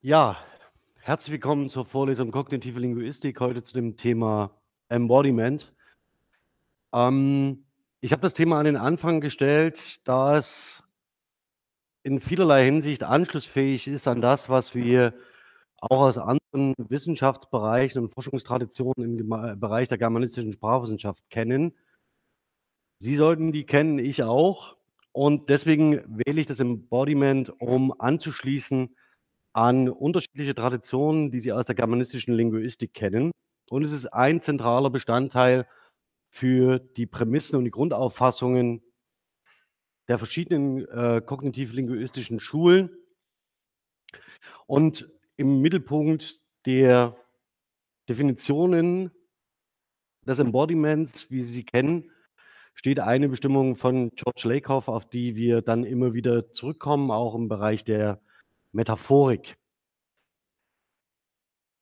Ja, herzlich willkommen zur Vorlesung Kognitive Linguistik, heute zu dem Thema Embodiment. Ähm, ich habe das Thema an den Anfang gestellt, da es in vielerlei Hinsicht anschlussfähig ist an das, was wir auch aus anderen Wissenschaftsbereichen und Forschungstraditionen im Gema Bereich der germanistischen Sprachwissenschaft kennen. Sie sollten die kennen, ich auch. Und deswegen wähle ich das Embodiment, um anzuschließen an unterschiedliche Traditionen, die Sie aus der germanistischen Linguistik kennen. Und es ist ein zentraler Bestandteil für die Prämissen und die Grundauffassungen der verschiedenen äh, kognitiv-linguistischen Schulen. Und im Mittelpunkt der Definitionen des Embodiments, wie Sie sie kennen, steht eine Bestimmung von George Lakoff, auf die wir dann immer wieder zurückkommen, auch im Bereich der Metaphorik.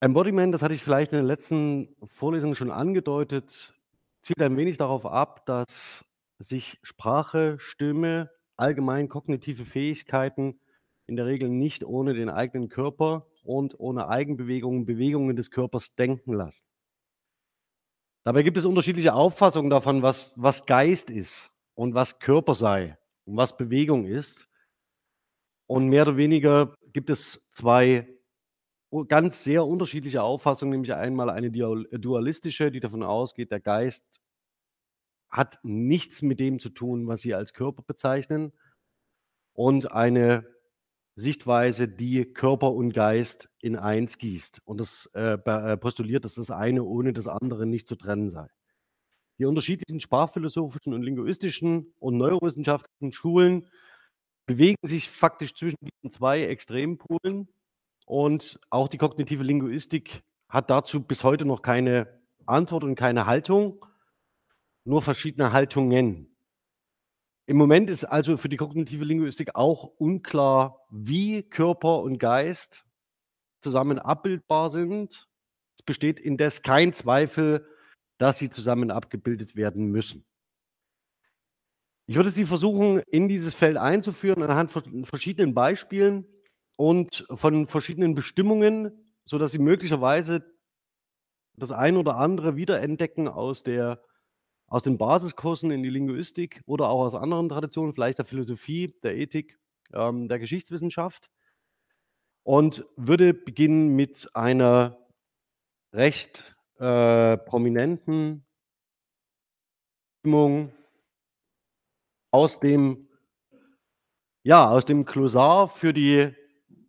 Embodiment, das hatte ich vielleicht in der letzten Vorlesung schon angedeutet, zielt ein wenig darauf ab, dass sich Sprache, Stimme, allgemein kognitive Fähigkeiten in der Regel nicht ohne den eigenen Körper und ohne Eigenbewegungen, Bewegungen des Körpers denken lassen. Dabei gibt es unterschiedliche Auffassungen davon, was, was Geist ist und was Körper sei und was Bewegung ist. Und mehr oder weniger gibt es zwei ganz sehr unterschiedliche Auffassungen, nämlich einmal eine dualistische, die davon ausgeht, der Geist hat nichts mit dem zu tun, was Sie als Körper bezeichnen, und eine Sichtweise, die Körper und Geist in eins gießt und das äh, äh, postuliert, dass das eine ohne das andere nicht zu trennen sei. Die unterschiedlichen sprachphilosophischen und linguistischen und neurowissenschaftlichen Schulen bewegen sich faktisch zwischen diesen zwei Extrempolen und auch die kognitive Linguistik hat dazu bis heute noch keine Antwort und keine Haltung, nur verschiedene Haltungen. Im Moment ist also für die kognitive Linguistik auch unklar, wie Körper und Geist zusammen abbildbar sind. Es besteht indes kein Zweifel, dass sie zusammen abgebildet werden müssen. Ich würde Sie versuchen, in dieses Feld einzuführen anhand von verschiedenen Beispielen und von verschiedenen Bestimmungen, sodass Sie möglicherweise das ein oder andere wiederentdecken aus der aus den Basiskursen in die Linguistik oder auch aus anderen Traditionen, vielleicht der Philosophie, der Ethik, ähm, der Geschichtswissenschaft. Und würde beginnen mit einer recht äh, prominenten Bestimmung aus dem, ja, aus dem Klosar für die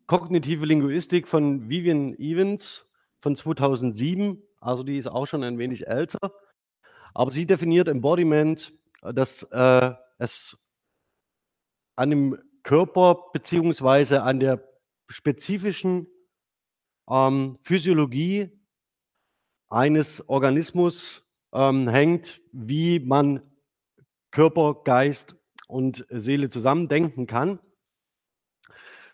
kognitive Linguistik von Vivian Evans von 2007. Also die ist auch schon ein wenig älter. Aber sie definiert Embodiment, dass äh, es an dem Körper beziehungsweise an der spezifischen ähm, Physiologie eines Organismus ähm, hängt, wie man Körper, Geist und Seele zusammen denken kann.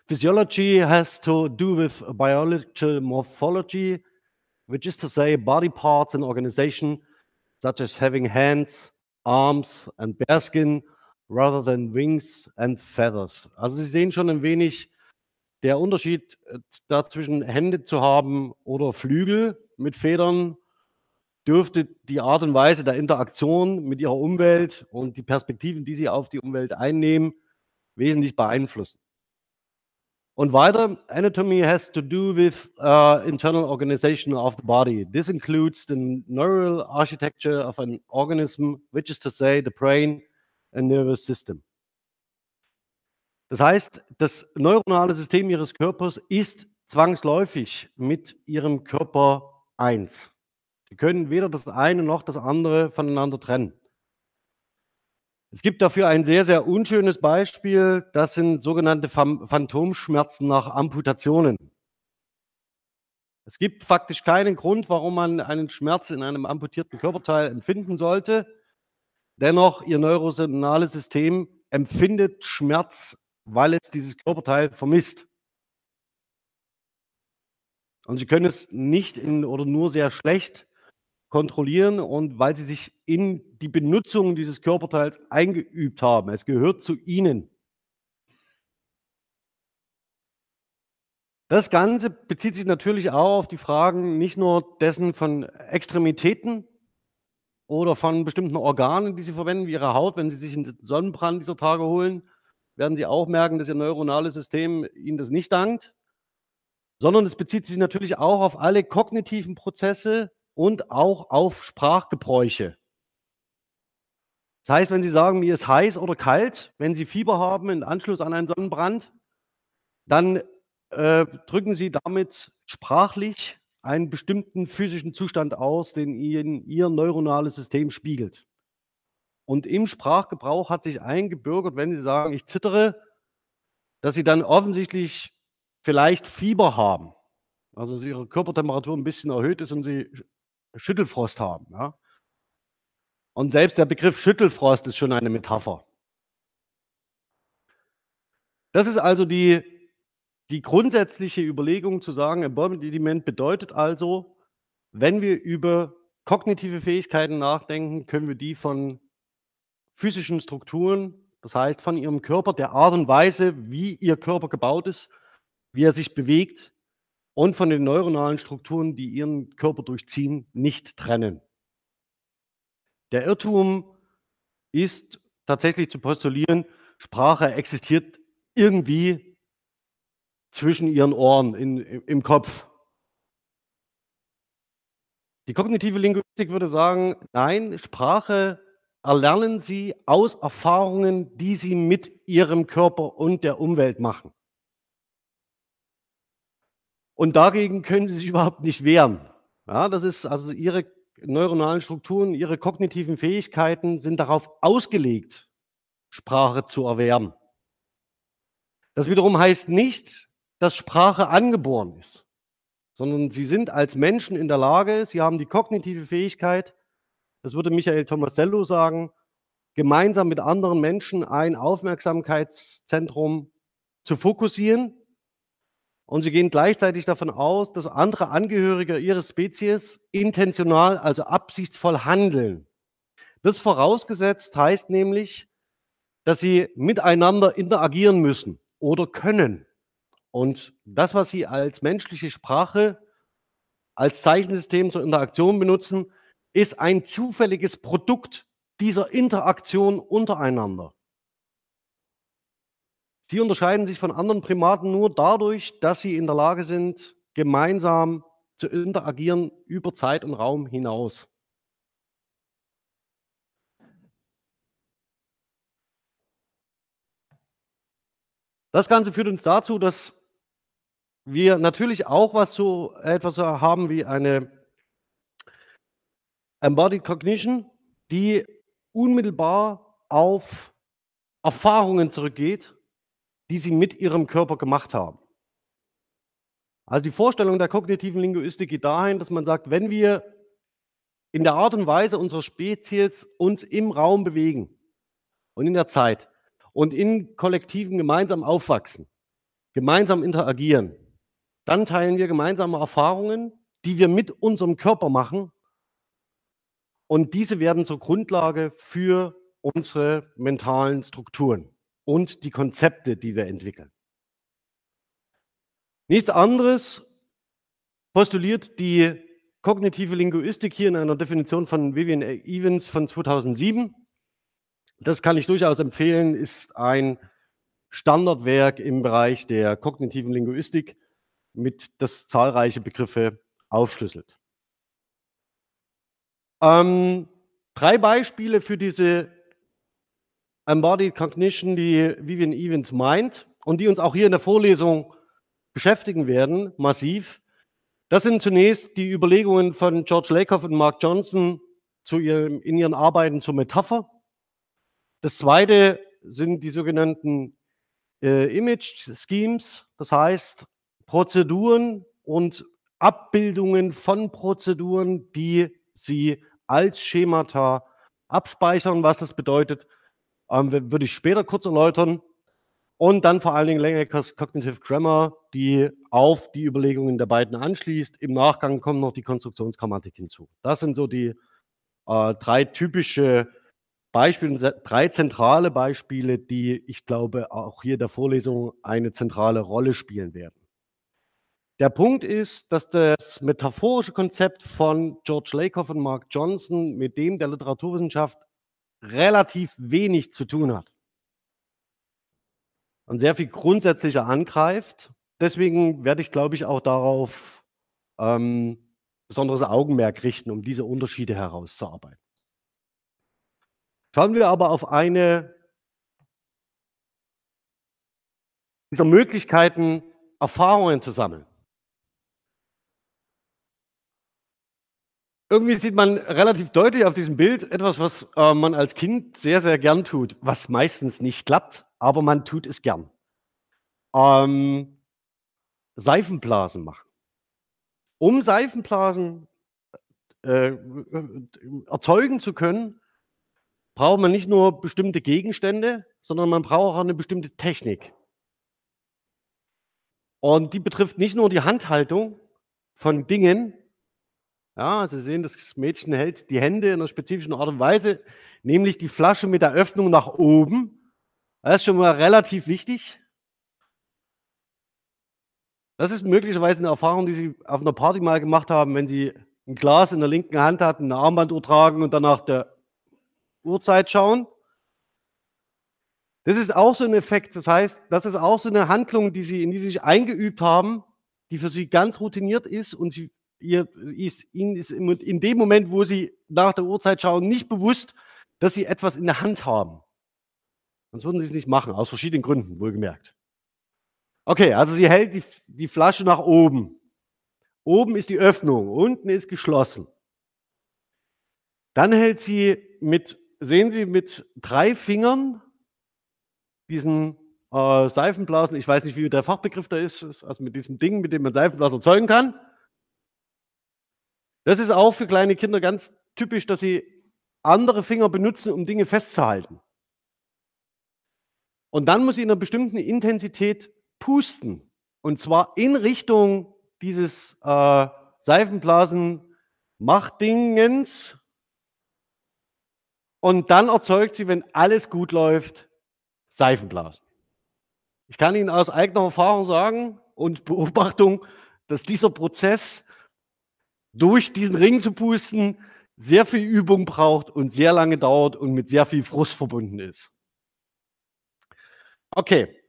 Physiology has to do with biological morphology, which is to say body parts and organization such as having hands, arms and bare skin rather than wings and feathers. Also Sie sehen schon ein wenig der Unterschied äh, dazwischen Hände zu haben oder Flügel mit Federn dürfte die Art und Weise der Interaktion mit ihrer Umwelt und die Perspektiven, die sie auf die Umwelt einnehmen, wesentlich beeinflussen. Und weiter, anatomy has to do with uh, internal organization of the body. This includes the neural architecture of an organism, which is to say the brain and nervous system. Das heißt, das neuronale System Ihres Körpers ist zwangsläufig mit Ihrem Körper eins. Sie können weder das eine noch das andere voneinander trennen. Es gibt dafür ein sehr, sehr unschönes Beispiel. Das sind sogenannte Phantomschmerzen nach Amputationen. Es gibt faktisch keinen Grund, warum man einen Schmerz in einem amputierten Körperteil empfinden sollte. Dennoch, Ihr neuronales System empfindet Schmerz, weil es dieses Körperteil vermisst. Und Sie können es nicht in, oder nur sehr schlecht kontrollieren und weil sie sich in die Benutzung dieses Körperteils eingeübt haben. Es gehört zu ihnen. Das Ganze bezieht sich natürlich auch auf die Fragen nicht nur dessen von Extremitäten oder von bestimmten Organen, die Sie verwenden, wie Ihre Haut. Wenn Sie sich 'n Sonnenbrand dieser Tage holen, werden Sie auch merken, dass Ihr neuronales System Ihnen das nicht dankt. Sondern es bezieht sich natürlich auch auf alle kognitiven Prozesse und auch auf Sprachgebräuche. Das heißt, wenn Sie sagen: „Mir ist heiß oder kalt“, wenn Sie Fieber haben in Anschluss an einen Sonnenbrand, dann, äh, drücken Sie damit sprachlich einen bestimmten physischen Zustand aus, den Ihnen Ihr neuronales System spiegelt. Und im Sprachgebrauch hat sich eingebürgert, wenn Sie sagen: „Ich zittere“, dass Sie dann offensichtlich vielleicht Fieber haben, also dass Ihre Körpertemperatur 'n bisschen erhöht ist und Sie Schüttelfrost haben, ja? Und selbst der Begriff Schüttelfrost ist schon eine Metapher. Das ist also die die grundsätzliche Überlegung zu sagen, Embodiment bedeutet also, wenn wir über kognitive Fähigkeiten nachdenken, können wir die von physischen Strukturen, das heißt von Ihrem Körper, der Art und Weise, wie Ihr Körper gebaut ist, wie er sich bewegt und von den neuronalen Strukturen, die Ihren Körper durchziehen, nicht trennen. Der Irrtum ist tatsächlich zu postulieren, Sprache existiert irgendwie zwischen Ihren Ohren in im Kopf. Die kognitive Linguistik würde sagen: „Nein, Sprache erlernen Sie aus Erfahrungen, die Sie mit Ihrem Körper und der Umwelt machen.“ Und dagegen können Sie sich überhaupt nicht wehren. Ja, das ist also Ihre neuronalen Strukturen, Ihre kognitiven Fähigkeiten sind darauf ausgelegt, Sprache zu erwerben. Das wiederum heißt nicht, dass Sprache angeboren ist, sondern Sie sind als Menschen in der Lage Sie haben die kognitive Fähigkeit, das würde Michael Tomasello sagen, gemeinsam mit anderen Menschen ein Aufmerksamkeitszentrum zu fokussieren und Sie gehen gleichzeitig davon aus, dass andere Angehörige Ihrer Spezies intentional, also absichtsvoll handeln. Das vorausgesetzt heißt nämlich, dass Sie miteinander interagieren müssen oder können. Und das, was Sie als menschliche Sprache, als Zeichensystem zur Interaktion benutzen, ist ein zufälliges Produkt dieser Interaktion untereinander. Sie unterscheiden sich von anderen Primaten nur dadurch, dass sie in der Lage sind, gemeinsam zu interagieren über Zeit und Raum hinaus. Das Ganze führt uns dazu, dass wir natürlich auch was so etwas haben wie eine Embodied Cognition, die unmittelbar auf Erfahrungen zurückgeht, die Sie mit Ihrem Körper gemacht haben. Also, die Vorstellung der kognitiven Linguistik geht dahin, dass man sagt, wenn wir in der Art und Weise unserer Spezies uns im Raum bewegen und in der Zeit und in Kollektiven gemeinsam aufwachsen, gemeinsam interagieren, dann teilen wir gemeinsame Erfahrungen, die wir mit unserem Körper machen und diese werden zur Grundlage für unsere mentalen Strukturen und die Konzepte, die wir entwickeln. Nichts anderes postuliert die kognitive Linguistik hier in einer Definition von Vivian Evans von 2007. Das kann ich durchaus empfehlen, ist ein Standardwerk im Bereich der kognitiven Linguistik, mit das zahlreiche Begriffe aufschlüsselt. Ähm, 3 Beispiele für diese Embodied Cognition, die Vivian Evans meint und die uns auch hier in der Vorlesung beschäftigen werden, massiv. Das sind zunächst die Überlegungen von George Lakoff und Mark Johnson zu ihrem in ihren Arbeiten zur Metapher. Das 2. sind die sogenannten, äh, Image Schemes, das heißt Prozeduren und Abbildungen von Prozeduren, die Sie als Schemata abspeichern. Was das bedeutet, ähm, würde ich später kurz erläutern. Und dann vor allen Dingen Langeckers Cognitive Grammar, die auf die Überlegungen der beiden anschließt. Im Nachgang kommt noch die Konstruktionsgrammatik hinzu. Das sind so die äh, drei typische Beispiele, drei zentrale Beispiele, die ich glaube auch hier der Vorlesung eine zentrale Rolle spielen werden. Der Punkt ist, dass das metaphorische Konzept von George Lakoff und Mark Johnson mit dem der Literaturwissenschaft relativ wenig zu tun hat. Und sehr viel grundsätzlicher angreift. Deswegen werde ich, glaube ich, auch darauf ähm, besonderes Augenmerk richten, um diese Unterschiede herauszuarbeiten. Schauen wir aber auf eine dieser Möglichkeiten, Erfahrungen zu sammeln. Irgendwie sieht man relativ deutlich auf diesem Bild etwas, was äh, man als Kind sehr, sehr gern tut, was meistens nicht klappt, aber man tut es gern. Ähm, Seifenblasen machen. Um Seifenblasen äh, erzeugen zu können, braucht man nicht nur bestimmte Gegenstände, sondern man braucht auch eine bestimmte Technik. Und die betrifft nicht nur die Handhaltung von Dingen, ja, Sie sehen, das Mädchen hält die Hände in einer spezifischen Art und Weise, nämlich die Flasche mit der Öffnung nach oben. Das ist schon mal relativ wichtig. Das ist möglicherweise eine Erfahrung, die Sie auf einer Party mal gemacht haben, wenn Sie ein Glas in der linken Hand hatten, eine Armbanduhr tragen und danach der Uhrzeit schauen. Das ist auch so ein Effekt. Das heißt, das ist auch so eine Handlung, die Sie, in die Sie sich eingeübt haben, die für Sie ganz routiniert ist und Sie ihr ist, ihnen ist in dem Moment, wo sie nach der Uhrzeit schauen, nicht bewusst, dass sie etwas in der Hand haben. Sonst würden sie es nicht machen, aus verschiedenen Gründen, wohlgemerkt. Okay, also sie hält die, die Flasche nach oben. Oben ist die Öffnung, unten ist geschlossen. Dann hält sie mit, sehen Sie, mit drei Fingern diesen äh, Seifenblasen, ich weiß nicht, wie der Fachbegriff da ist, also mit diesem Ding, mit dem man Seifenblasen erzeugen kann. Das ist auch für kleine Kinder ganz typisch, dass sie andere Finger benutzen, um Dinge festzuhalten. Und dann muss sie in einer bestimmten Intensität pusten. Und zwar in Richtung dieses äh, Seifenblasen-Machtdingens. Und dann erzeugt sie, wenn alles gut läuft, Seifenblasen. Ich kann Ihnen aus eigener Erfahrung sagen und Beobachtung, dass dieser Prozess durch diesen Ring zu pusten, sehr viel Übung braucht und sehr lange dauert und mit sehr viel Frust verbunden ist. Okay.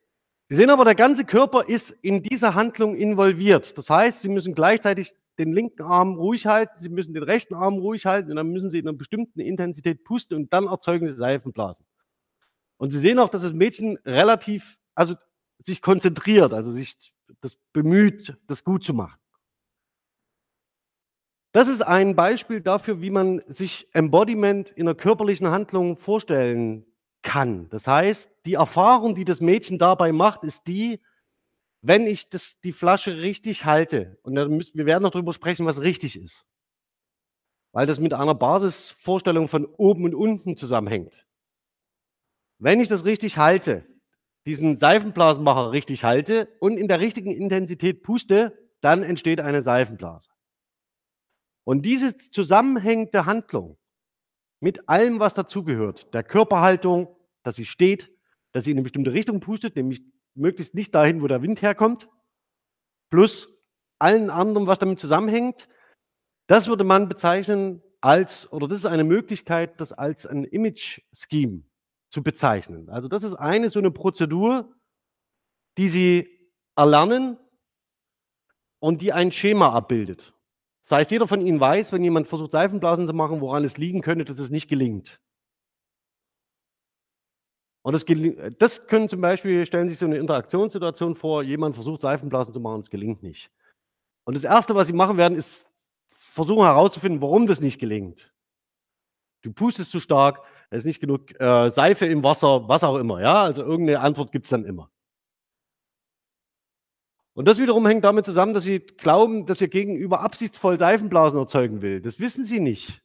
Sie sehen aber, der ganze Körper ist in dieser Handlung involviert. Das heißt, Sie müssen gleichzeitig den linken Arm ruhig halten, Sie müssen den rechten Arm ruhig halten und dann müssen Sie in einer bestimmten Intensität pusten und dann erzeugen Sie Seifenblasen. Und Sie sehen auch, dass das Mädchen relativ, also sich konzentriert, also sich das bemüht, das gut zu machen. Das ist ein Beispiel dafür, wie man sich Embodiment in einer körperlichen Handlung vorstellen kann. Das heißt, die Erfahrung, die das Mädchen dabei macht, ist die, wenn ich das, die Flasche richtig halte, und müssen, wir werden noch darüber sprechen, was richtig ist, weil das mit einer Basisvorstellung von oben und unten zusammenhängt. Wenn ich das richtig halte, diesen Seifenblasenmacher richtig halte und in der richtigen Intensität puste, dann entsteht eine Seifenblase. Und diese zusammenhängende Handlung mit allem, was dazugehört, der Körperhaltung, dass sie steht, dass sie in eine bestimmte Richtung pustet, nämlich möglichst nicht dahin, wo der Wind herkommt, plus allen anderen, was damit zusammenhängt, das würde man bezeichnen als, oder das ist eine Möglichkeit, das als ein Image-Scheme zu bezeichnen. Also das ist eine so eine Prozedur, die Sie erlernen und die ein Schema abbildet. Das heißt, jeder von Ihnen weiß, wenn jemand versucht, Seifenblasen zu machen, woran es liegen könnte, dass es nicht gelingt. Und das, das können zum Beispiel, stellen Sie sich so eine Interaktionssituation vor, jemand versucht, Seifenblasen zu machen es gelingt nicht. Und das Erste, was Sie machen werden, ist versuchen herauszufinden, warum das nicht gelingt. Du pustest zu stark, es ist nicht genug äh, Seife im Wasser, was auch immer. Ja, also irgendeine Antwort gibt es dann immer. Und das wiederum hängt damit zusammen, dass sie glauben, dass ihr Gegenüber absichtsvoll Seifenblasen erzeugen will. Das wissen sie nicht.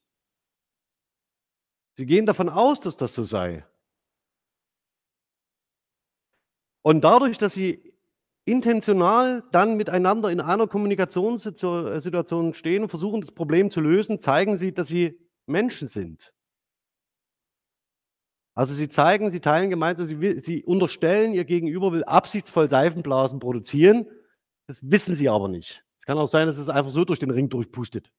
Sie gehen davon aus, dass das so sei. Und dadurch, dass sie intentional dann miteinander in einer Kommunikationssituation stehen und versuchen, das Problem zu lösen, zeigen sie, dass sie Menschen sind. Also sie zeigen, sie teilen gemeinsam, sie, sie unterstellen, ihr Gegenüber will absichtsvoll Seifenblasen produzieren Das wissen sie aber nicht. Es kann auch sein, dass es einfach so durch den Ring durchpustet.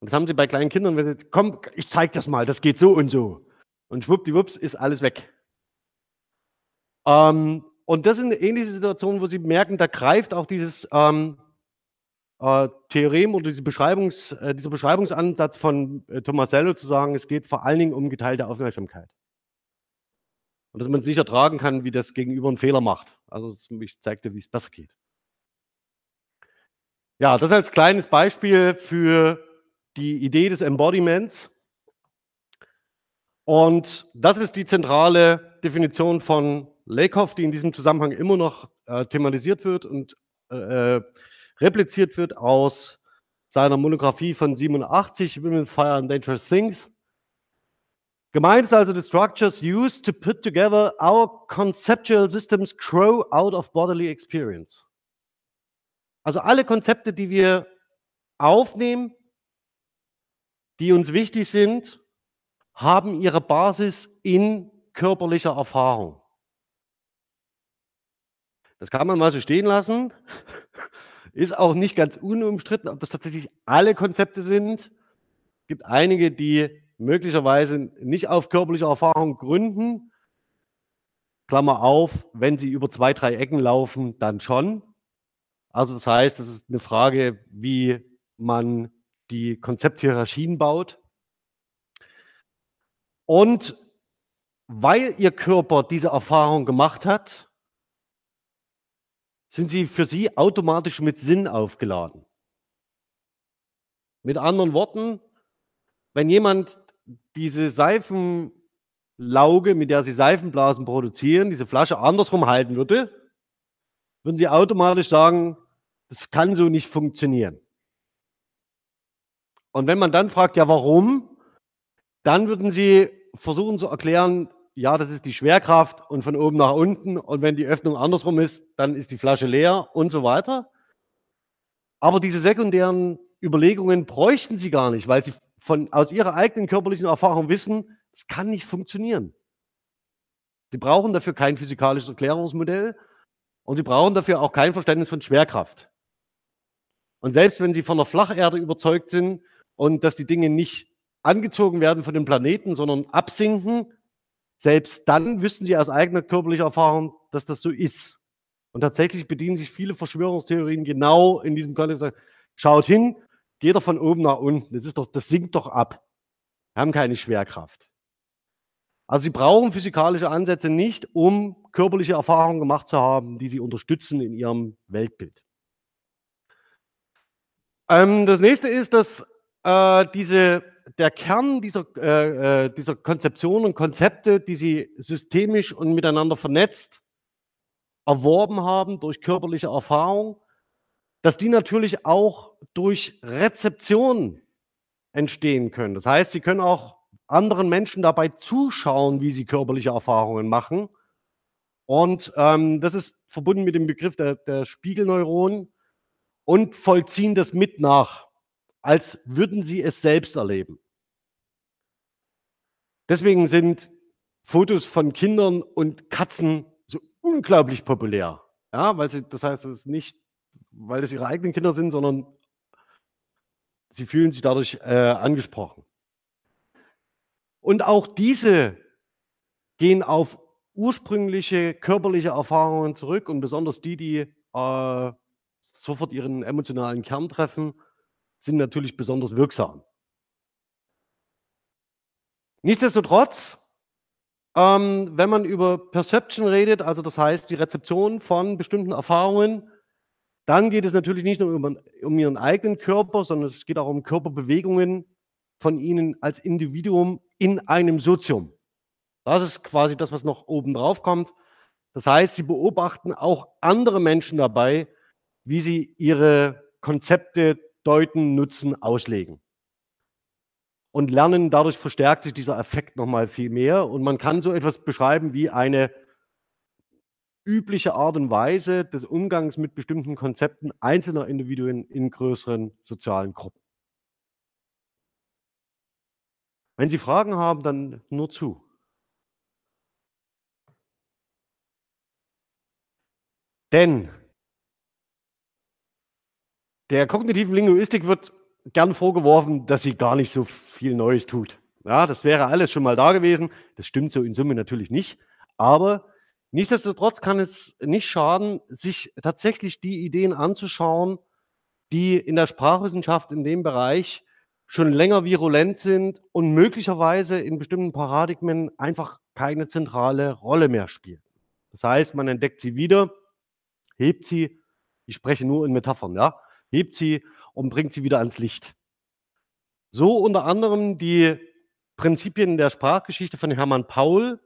Und das haben sie bei kleinen Kindern, wenn sie, komm, ich zeig das mal, das geht so und so. Und schwuppdiwupps ist alles weg. Ähm, und das sind ähnliche Situationen, wo sie merken, da greift auch dieses ähm, äh, Theorem oder diese Beschreibungs, äh, dieser Beschreibungsansatz von äh, Tomasello zu sagen, es geht vor allen Dingen um geteilte Aufmerksamkeit. Und dass man es nicht ertragen kann, wie das Gegenüber einen Fehler macht. Also ich zeigte, wie es besser geht. Ja, das als kleines Beispiel für die Idee des Embodiments. Und das ist die zentrale Definition von Lakoff, die in diesem Zusammenhang immer noch äh, thematisiert wird und äh, äh repliziert wird aus seiner Monographie von 87, Women, Fire and Dangerous Things. Gemeint ist also the structures used to put together our conceptual systems grow out of bodily experience. Also alle Konzepte, die wir aufnehmen, die uns wichtig sind, haben ihre Basis in körperlicher Erfahrung. Das kann man mal so stehen lassen. Ist auch nicht ganz unumstritten, ob das tatsächlich alle Konzepte sind. Es gibt einige, die möglicherweise nicht auf körperliche Erfahrung gründen. Klammer auf, wenn sie über zwei, drei Ecken laufen, dann schon. Also das heißt, es ist eine Frage, wie man die Konzepthierarchien baut. Und weil ihr Körper diese Erfahrung gemacht hat, sind sie für sie automatisch mit Sinn aufgeladen. Mit anderen Worten, wenn jemand diese Seifenlauge, mit der sie Seifenblasen produzieren, diese Flasche andersrum halten würde, würden sie automatisch sagen, das kann so nicht funktionieren. Und wenn man dann fragt, ja, warum, dann würden sie versuchen zu erklären, ja, das ist die Schwerkraft und von oben nach unten. Und wenn die Öffnung andersrum ist, dann ist die Flasche leer und so weiter. Aber diese sekundären Überlegungen bräuchten sie gar nicht, weil sie von, aus ihrer eigenen körperlichen Erfahrung wissen, es kann nicht funktionieren. Sie brauchen dafür kein physikalisches Erklärungsmodell und sie brauchen dafür auch kein Verständnis von Schwerkraft. Und selbst wenn sie von der Flacherde überzeugt sind und dass die Dinge nicht angezogen werden von dem Planeten, sondern absinken, selbst dann wüssten sie aus eigener körperlicher Erfahrung, dass das so ist. Und tatsächlich bedienen sich viele Verschwörungstheorien genau in diesem Kontext. Schaut hin, geht doch von oben nach unten. Das, ist doch, das sinkt doch ab. Wir haben keine Schwerkraft. Also sie brauchen physikalische Ansätze nicht, um körperliche Erfahrungen gemacht zu haben, die sie unterstützen in ihrem Weltbild. Ähm, das nächste ist, dass äh, diese der Kern dieser, äh, äh, dieser Konzeption und Konzepte, die sie systemisch und miteinander vernetzt erworben haben durch körperliche Erfahrung, dass die natürlich auch durch Rezeption entstehen können. Das heißt, sie können auch anderen Menschen dabei zuschauen, wie sie körperliche Erfahrungen machen. Und ähm, das ist verbunden mit dem Begriff der, der Spiegelneuronen und vollziehen das mit nach als würden sie es selbst erleben. Deswegen sind Fotos von Kindern und Katzen so unglaublich populär. Ja, weil sie, das heißt, es ist nicht, weil das ihre eigenen Kinder sind, sondern sie fühlen sich dadurch äh, angesprochen. Und auch diese gehen auf ursprüngliche körperliche Erfahrungen zurück und besonders die, die äh, sofort ihren emotionalen Kern treffen, sind natürlich besonders wirksam. Nichtsdestotrotz, ähm, wenn man über Perception redet, also das heißt die Rezeption von bestimmten Erfahrungen, dann geht es natürlich nicht nur um, um ihren eigenen Körper, sondern es geht auch um Körperbewegungen von ihnen als Individuum in einem Sozium. Das ist quasi das, was noch oben drauf kommt. Das heißt, sie beobachten auch andere Menschen dabei, wie sie ihre Konzepte deuten, nutzen, auslegen. Und lernen, dadurch verstärkt sich dieser Effekt nochmal viel mehr. Und man kann so etwas beschreiben wie eine übliche Art und Weise des Umgangs mit bestimmten Konzepten einzelner Individuen in größeren sozialen Gruppen. Wenn Sie Fragen haben, dann nur zu. Denn der kognitiven Linguistik wird gern vorgeworfen, dass sie gar nicht so viel Neues tut. Ja, das wäre alles schon mal da gewesen. Das stimmt so in Summe natürlich nicht. Aber nichtsdestotrotz kann es nicht schaden, sich tatsächlich die Ideen anzuschauen, die in der Sprachwissenschaft in dem Bereich schon länger virulent sind und möglicherweise in bestimmten Paradigmen einfach keine zentrale Rolle mehr spielen. Das heißt, man entdeckt sie wieder, hebt sie, ich spreche nur in Metaphern, ja, hebt sie und bringt sie wieder ans Licht. So unter anderem die Prinzipien der Sprachgeschichte von Hermann Paul.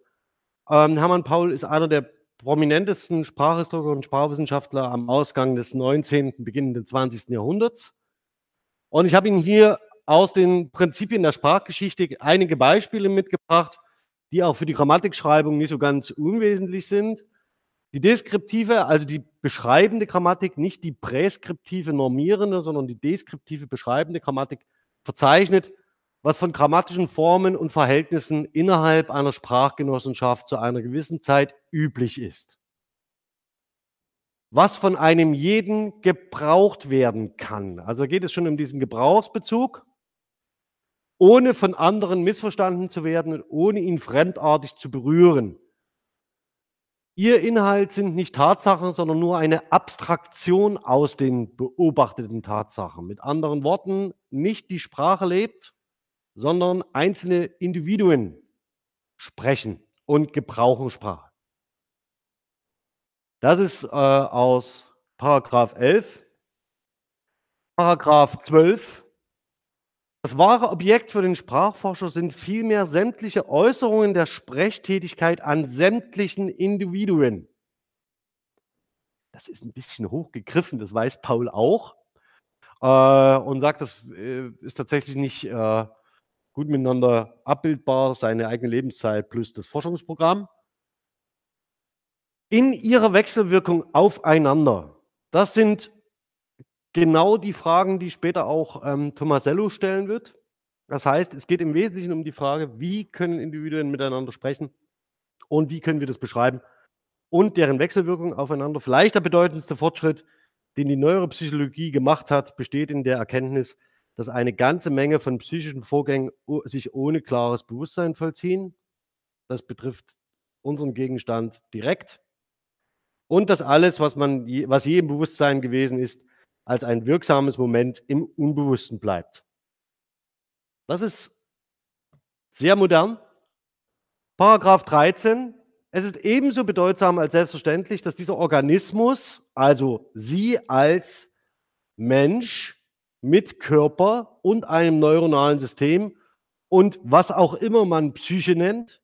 Ähm, Hermann Paul ist einer der prominentesten Sprachhistoriker und Sprachwissenschaftler am Ausgang des 19., beginnenden 20. Jahrhunderts. Und ich habe Ihnen hier aus den Prinzipien der Sprachgeschichte einige Beispiele mitgebracht, die auch für die Grammatikschreibung nicht so ganz unwesentlich sind. Die deskriptive, also die beschreibende Grammatik, nicht die präskriptive normierende, sondern die deskriptive beschreibende Grammatik verzeichnet, was von grammatischen Formen und Verhältnissen innerhalb einer Sprachgenossenschaft zu einer gewissen Zeit üblich ist. Was von einem jeden gebraucht werden kann. Also geht es schon um diesen Gebrauchsbezug, ohne von anderen missverstanden zu werden und ohne ihn fremdartig zu berühren. Ihr Inhalt sind nicht Tatsachen, sondern nur eine Abstraktion aus den beobachteten Tatsachen. Mit anderen Worten, nicht die Sprache lebt, sondern einzelne Individuen sprechen und gebrauchen Sprache. Das ist äh, aus Paragraph 11. Paragraph 12 das wahre Objekt für den Sprachforscher sind vielmehr sämtliche Äußerungen der Sprechtätigkeit an sämtlichen Individuen. Das ist ein bisschen hochgegriffen, das weiß Paul auch. Äh, und sagt, das äh, ist tatsächlich nicht äh, gut miteinander abbildbar, seine eigene Lebenszeit plus das Forschungsprogramm. In ihrer Wechselwirkung aufeinander. Das sind genau die Fragen, die später auch ähm, Tomasello stellen wird. Das heißt, es geht im Wesentlichen um die Frage, wie können Individuen miteinander sprechen und wie können wir das beschreiben und deren Wechselwirkung aufeinander. Vielleicht der bedeutendste Fortschritt, den die Neuropsychologie gemacht hat, besteht in der Erkenntnis, dass eine ganze Menge von psychischen Vorgängen sich ohne klares Bewusstsein vollziehen. Das betrifft unseren Gegenstand direkt. Und dass alles, was, man, was je im Bewusstsein gewesen ist, als ein wirksames Moment im Unbewussten bleibt. Das ist sehr modern. Paragraph 13. Es ist ebenso bedeutsam als selbstverständlich, dass dieser Organismus, also Sie als Mensch mit Körper und einem neuronalen System und was auch immer man Psyche nennt,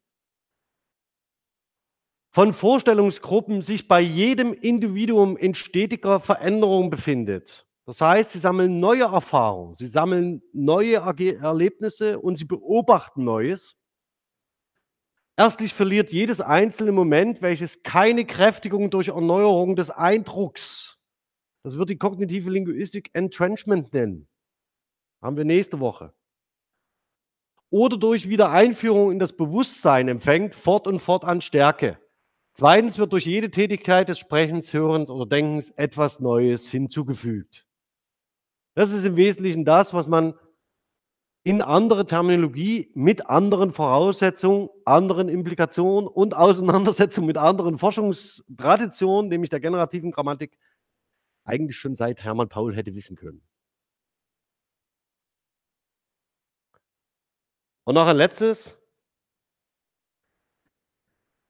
von Vorstellungsgruppen sich bei jedem Individuum in stetiger Veränderung befindet. Das heißt, sie sammeln neue Erfahrungen, sie sammeln neue Erlebnisse und sie beobachten Neues. Erstlich verliert jedes einzelne Moment, welches keine Kräftigung durch Erneuerung des Eindrucks, das wird die kognitive Linguistik Entrenchment nennen, haben wir nächste Woche, oder durch Wiedereinführung in das Bewusstsein empfängt fort und fort an Stärke. Zweitens wird durch jede Tätigkeit des Sprechens, Hörens oder Denkens etwas Neues hinzugefügt. Das ist im Wesentlichen das, was man in andere Terminologie mit anderen Voraussetzungen, anderen Implikationen und Auseinandersetzungen mit anderen Forschungstraditionen, nämlich der generativen Grammatik, eigentlich schon seit Hermann Paul hätte wissen können. Und noch ein letztes.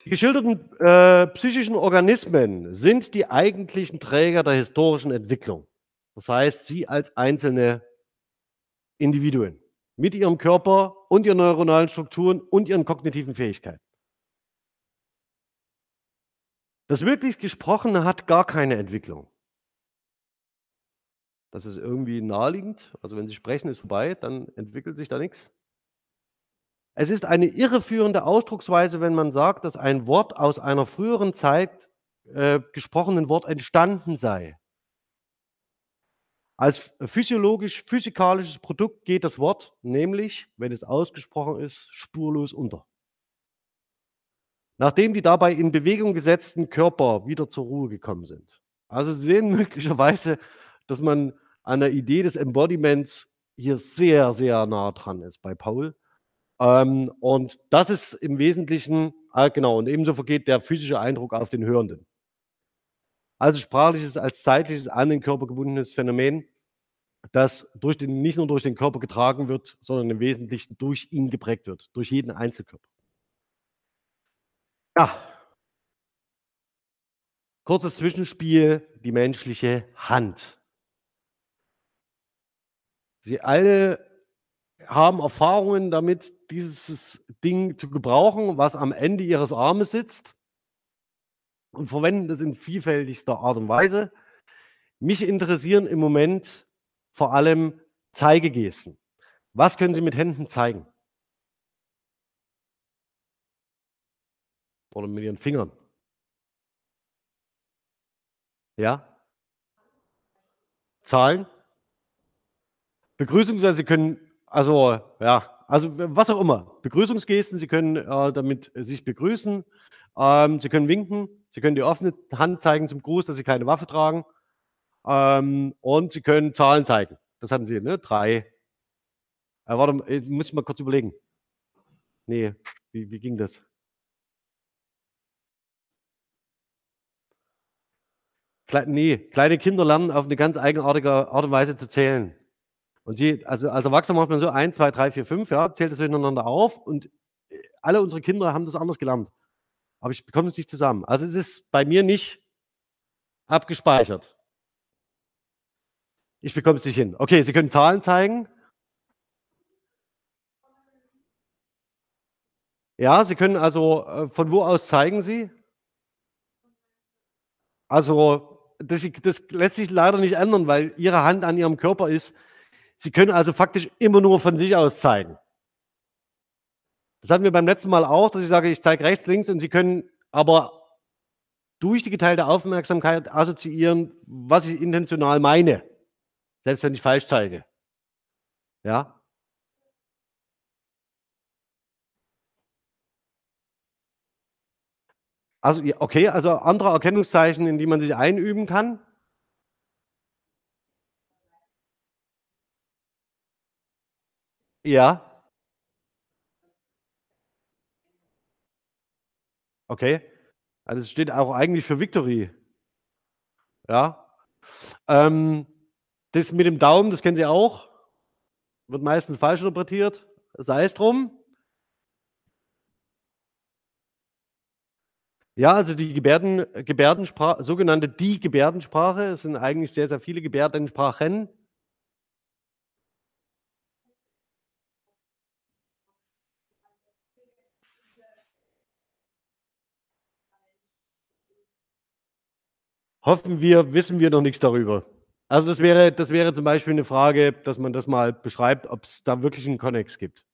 Die geschilderten äh, psychischen Organismen sind die eigentlichen Träger der historischen Entwicklung. Das heißt, sie als einzelne Individuen mit ihrem Körper und ihren neuronalen Strukturen und ihren kognitiven Fähigkeiten. Das wirklich Gesprochene hat gar keine Entwicklung. Das ist irgendwie naheliegend. Also wenn Sie sprechen, ist vorbei, dann entwickelt sich da nichts. Es ist eine irreführende Ausdrucksweise, wenn man sagt, dass ein Wort aus einer früheren Zeit äh, gesprochenen Wort entstanden sei. Als physiologisch, physikalisches Produkt geht das Wort nämlich, wenn es ausgesprochen ist, spurlos unter. Nachdem die dabei in Bewegung gesetzten Körper wieder zur Ruhe gekommen sind. Also, Sie sehen möglicherweise, dass man an der Idee des Embodiments hier sehr, sehr nah dran ist bei Paul. Ähm, und das ist im Wesentlichen ah, genau, und ebenso vergeht der physische Eindruck auf den Hörenden. Also, sprachliches als zeitliches, an den Körper gebundenes Phänomen, das durch den nicht nur durch den Körper getragen wird, sondern im Wesentlichen durch ihn geprägt wird, durch jeden Einzelkörper. Ja. Kurzes Zwischenspiel, die menschliche Hand. Sie alle haben Erfahrungen damit, dieses Ding zu gebrauchen, was am Ende ihres Armes sitzt und verwenden das in vielfältigster Art und Weise. Mich interessieren im Moment vor allem Zeigegesten. Was können Sie mit Händen zeigen? Oder mit Ihren Fingern? Ja? Zahlen? Begrüßungsweise Sie können also, ja, also was auch immer. Begrüßungsgesten, Sie können äh, damit sich begrüßen. Ähm, Sie können winken. Sie können die offene Hand zeigen zum Gruß, dass Sie keine Waffe tragen. Ähm, und Sie können Zahlen zeigen. Das hatten Sie, ne? Drei. Äh, warte, ich muss mal kurz überlegen. Nee, wie, wie ging das? Nee, kleine Kinder lernen auf eine ganz eigenartige Art und Weise zu zählen. Und sie, also als Erwachsener macht man so 1, 2, 3, 4, 5, ja, zählt das miteinander auf und äh, alle unsere Kinder haben das anders gelernt. Aber ich bekomme es nicht zusammen. Also es ist bei mir nicht abgespeichert. Ich bekomme es nicht hin. Okay, Sie können Zahlen zeigen. Ja, Sie können also, äh, von wo aus zeigen Sie? Also, das, das lässt sich leider nicht ändern, weil Ihre Hand an Ihrem Körper ist. Sie können also faktisch immer nur von sich aus zeigen. Das hatten wir beim letzten Mal auch, dass ich sage, ich zeige rechts, links und Sie können aber durch die geteilte Aufmerksamkeit assoziieren, was ich intentional meine. Selbst wenn ich falsch zeige. Ja? Also, okay, also andere Erkennungszeichen, in die man sich einüben kann? Ja. Okay. Also, es steht auch eigentlich für Victory. Ja. Ähm, das mit dem Daumen, das kennen Sie auch. Wird meistens falsch interpretiert. Sei es drum. Ja, also die Gebärden Gebärdensprache sogenannte die Gebärdensprache, es sind eigentlich sehr, sehr viele Gebärdensprachen. Hoffen wir, wissen wir noch nichts darüber. Also das wäre, das wäre zum Beispiel eine Frage, dass man das mal beschreibt, ob es da wirklich einen Konnex gibt.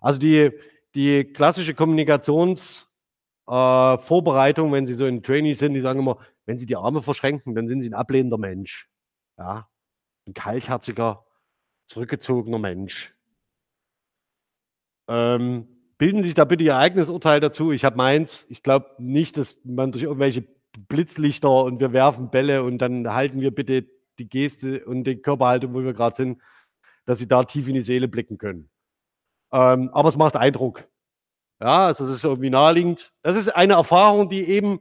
Also die, die klassische Kommunikationsvorbereitung, äh, wenn Sie so in Training sind, die sagen immer, wenn Sie die Arme verschränken, dann sind Sie ein ablehnender Mensch. Ja, ein kaltherziger, zurückgezogener Mensch. Ähm, bilden Sie sich da bitte Ihr eigenes Urteil dazu. Ich habe meins. Ich glaube nicht, dass man durch irgendwelche Blitzlichter und wir werfen Bälle und dann halten wir bitte die Geste und die Körperhaltung, wo wir gerade sind, dass sie da tief in die Seele blicken können. Ähm, aber es macht Eindruck. Ja, also es ist irgendwie naheliegend. Das ist eine Erfahrung, die eben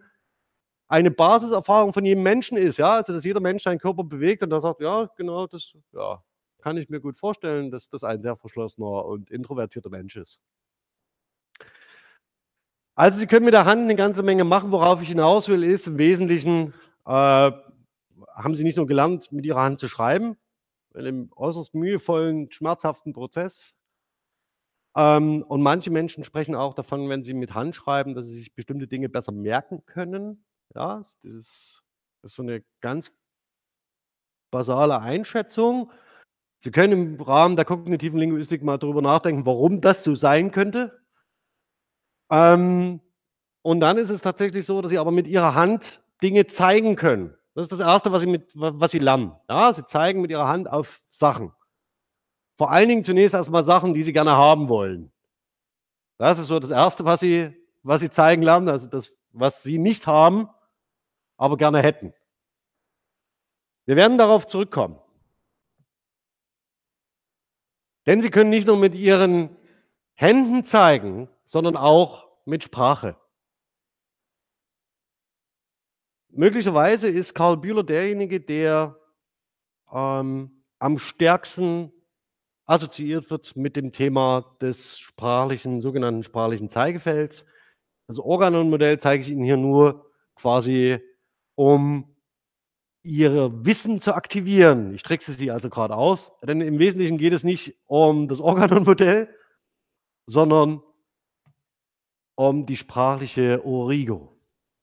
eine Basiserfahrung von jedem Menschen ist. Ja, also dass jeder Mensch seinen Körper bewegt und da sagt, ja, genau, das ja, kann ich mir gut vorstellen, dass das ein sehr verschlossener und introvertierter Mensch ist. Also Sie können mit der Hand eine ganze Menge machen. Worauf ich hinaus will, ist im Wesentlichen, äh, haben Sie nicht nur gelernt, mit Ihrer Hand zu schreiben, in einem äußerst mühevollen, schmerzhaften Prozess. Ähm, und manche Menschen sprechen auch davon, wenn sie mit Hand schreiben, dass sie sich bestimmte Dinge besser merken können. Ja, das ist, das ist so eine ganz basale Einschätzung. Sie können im Rahmen der kognitiven Linguistik mal darüber nachdenken, warum das so sein könnte. Ähm, und dann ist es tatsächlich so, dass sie aber mit ihrer Hand Dinge zeigen können. Das ist das Erste, was sie, mit, was sie lernen. Ja, sie zeigen mit ihrer Hand auf Sachen. Vor allen Dingen zunächst erstmal Sachen, die sie gerne haben wollen. Das ist so das Erste, was sie, was sie zeigen lernen, also das, was sie nicht haben, aber gerne hätten. Wir werden darauf zurückkommen. Denn sie können nicht nur mit ihren Händen zeigen, sondern auch mit Sprache. Möglicherweise ist Karl Bühler derjenige, der ähm, am stärksten assoziiert wird mit dem Thema des sprachlichen, sogenannten sprachlichen Zeigefelds. Das Organon-Modell zeige ich Ihnen hier nur quasi, um Ihr Wissen zu aktivieren. Ich trickse Sie also gerade aus, denn im Wesentlichen geht es nicht um das Organon-Modell, sondern um die sprachliche Origo.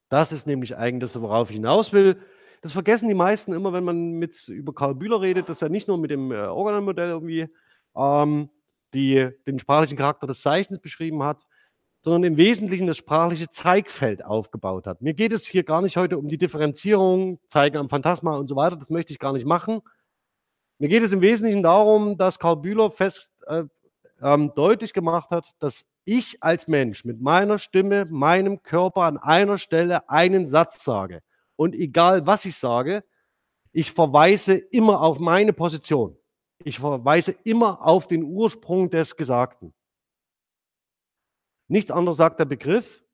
Das ist nämlich eigentlich das, worauf ich hinaus will. Das vergessen die meisten immer, wenn man mit über Karl Bühler redet, dass er nicht nur mit dem äh, Organon-Modell irgendwie ähm, die, den sprachlichen Charakter des Zeichens beschrieben hat, sondern im Wesentlichen das sprachliche Zeigfeld aufgebaut hat. Mir geht es hier gar nicht heute um die Differenzierung, Zeigen am Phantasma und so weiter, das möchte ich gar nicht machen. Mir geht es im Wesentlichen darum, dass Karl Bühler fest äh, ähm, deutlich gemacht hat, dass ich als Mensch mit meiner Stimme, meinem Körper an einer Stelle einen Satz sage. Und egal was ich sage, ich verweise immer auf meine Position. Ich verweise immer auf den Ursprung des Gesagten. Nichts anderes sagt der Begriff.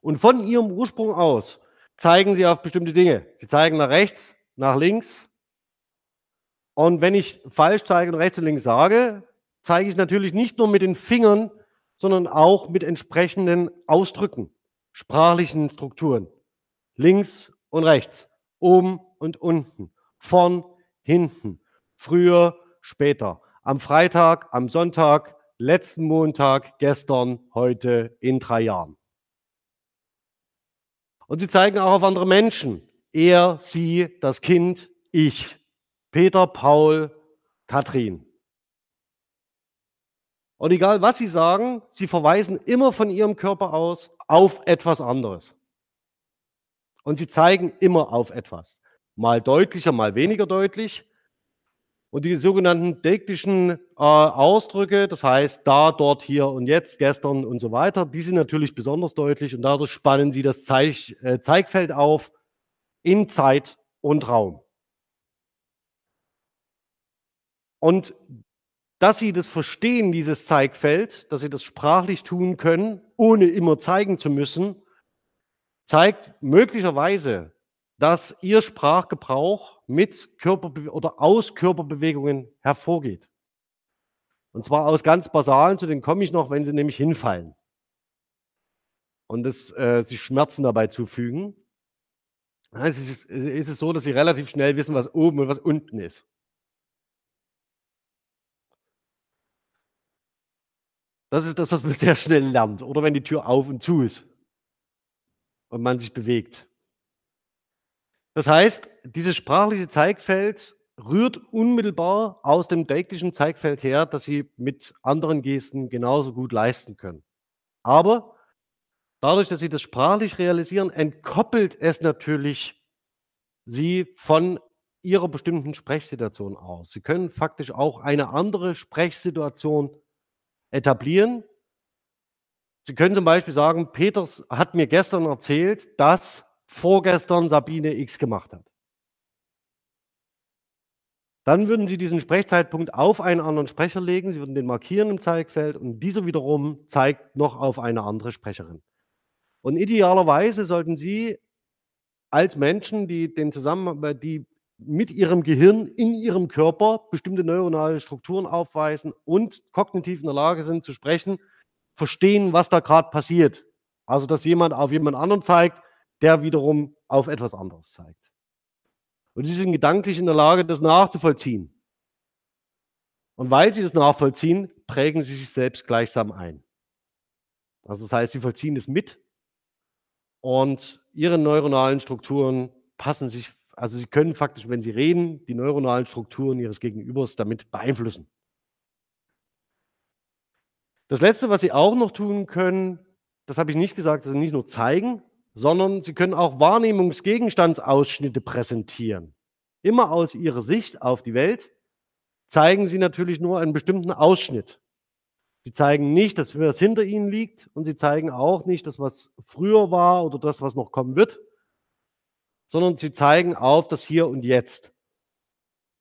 Und von ihrem Ursprung aus zeigen sie auf bestimmte Dinge. Sie zeigen nach rechts, nach links. Und wenn ich falsch zeige und rechts und links sage, zeige ich natürlich nicht nur mit den Fingern, sondern auch mit entsprechenden Ausdrücken, sprachlichen Strukturen. Links und rechts, oben und unten, vorn, hinten, früher, später, am Freitag, am Sonntag, letzten Montag, gestern, heute, in drei Jahren. Und sie zeigen auch auf andere Menschen. Er, sie, das Kind, ich. Peter, Paul, Katrin. Und egal was sie sagen, sie verweisen immer von ihrem Körper aus auf etwas anderes. Und sie zeigen immer auf etwas. Mal deutlicher, mal weniger deutlich. Und die sogenannten dektischen äh, Ausdrücke, das heißt da, dort, hier und jetzt, gestern und so weiter, die sind natürlich besonders deutlich und dadurch spannen sie das Zeig, äh, Zeigfeld auf in Zeit und Raum. Und dass sie das verstehen, dieses Zeigfeld, dass sie das sprachlich tun können, ohne immer zeigen zu müssen, zeigt möglicherweise, dass ihr Sprachgebrauch mit Körperbe oder aus Körperbewegungen hervorgeht. Und zwar aus ganz basalen, zu denen komme ich noch, wenn sie nämlich hinfallen. Und es, äh, sich Schmerzen dabei zufügen. Es ist, ist es so, dass sie relativ schnell wissen, was oben und was unten ist. Das ist das, was man sehr schnell lernt. Oder wenn die Tür auf und zu ist und man sich bewegt. Das heißt, dieses sprachliche Zeigfeld rührt unmittelbar aus dem dektischen Zeigfeld her, das Sie mit anderen Gesten genauso gut leisten können. Aber dadurch, dass Sie das sprachlich realisieren, entkoppelt es natürlich Sie von Ihrer bestimmten Sprechsituation aus. Sie können faktisch auch eine andere Sprechsituation etablieren. Sie können zum Beispiel sagen, Peters hat mir gestern erzählt, dass vorgestern Sabine X gemacht hat. Dann würden Sie diesen Sprechzeitpunkt auf einen anderen Sprecher legen, Sie würden den markieren im Zeigfeld und dieser wiederum zeigt noch auf eine andere Sprecherin. Und idealerweise sollten Sie als Menschen, die den Zusammenhang, die mit ihrem Gehirn in ihrem Körper bestimmte neuronale Strukturen aufweisen und kognitiv in der Lage sind zu sprechen, verstehen, was da gerade passiert. Also, dass jemand auf jemand anderen zeigt, der wiederum auf etwas anderes zeigt. Und sie sind gedanklich in der Lage, das nachzuvollziehen. Und weil sie das nachvollziehen, prägen sie sich selbst gleichsam ein. Also das heißt, sie vollziehen es mit und ihre neuronalen Strukturen passen sich, also sie können faktisch, wenn sie reden, die neuronalen Strukturen ihres Gegenübers damit beeinflussen. Das Letzte, was sie auch noch tun können, das habe ich nicht gesagt, das ist nicht nur zeigen, sondern sie können auch Wahrnehmungsgegenstandsausschnitte präsentieren. Immer aus ihrer Sicht auf die Welt zeigen sie natürlich nur einen bestimmten Ausschnitt. Sie zeigen nicht, dass was hinter ihnen liegt und sie zeigen auch nicht das, was früher war oder das, was noch kommen wird, sondern sie zeigen auf das Hier und Jetzt.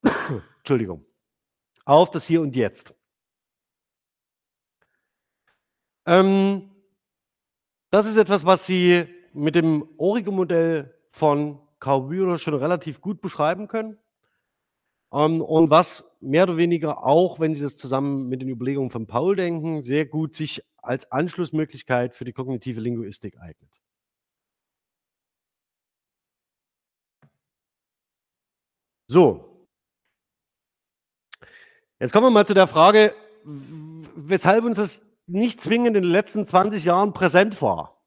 Entschuldigung. Auf das Hier und Jetzt. Ähm, das ist etwas, was Sie mit dem Origo-Modell von Bühler schon relativ gut beschreiben können. Ähm, und was mehr oder weniger auch, wenn Sie das zusammen mit den Überlegungen von Paul denken, sehr gut sich als Anschlussmöglichkeit für die kognitive Linguistik eignet. So. Jetzt kommen wir mal zu der Frage, weshalb uns das nicht zwingend in den letzten 20 Jahren präsent war.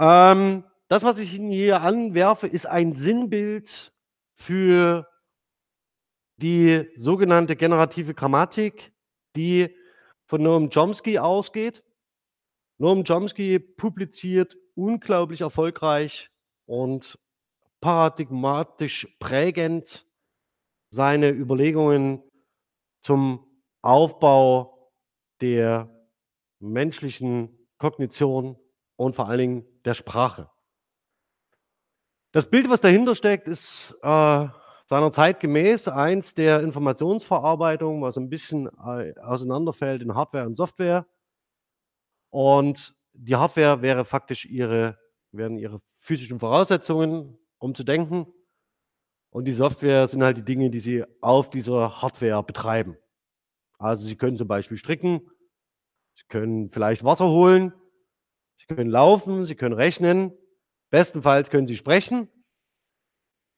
Ähm, das, was ich Ihnen hier anwerfe, ist ein Sinnbild für die sogenannte generative Grammatik, die von Noam Chomsky ausgeht. Noam Chomsky publiziert unglaublich erfolgreich und paradigmatisch prägend seine Überlegungen zum Aufbau der menschlichen Kognition und vor allen Dingen der Sprache. Das Bild, was dahinter steckt, ist äh, seiner gemäß eins der Informationsverarbeitung, was ein bisschen äh, auseinanderfällt in Hardware und Software. Und die Hardware wäre faktisch ihre, wären ihre physischen Voraussetzungen, um zu denken. Und die Software sind halt die Dinge, die Sie auf dieser Hardware betreiben. Also Sie können zum Beispiel stricken, Sie können vielleicht Wasser holen, Sie können laufen, Sie können rechnen, bestenfalls können Sie sprechen.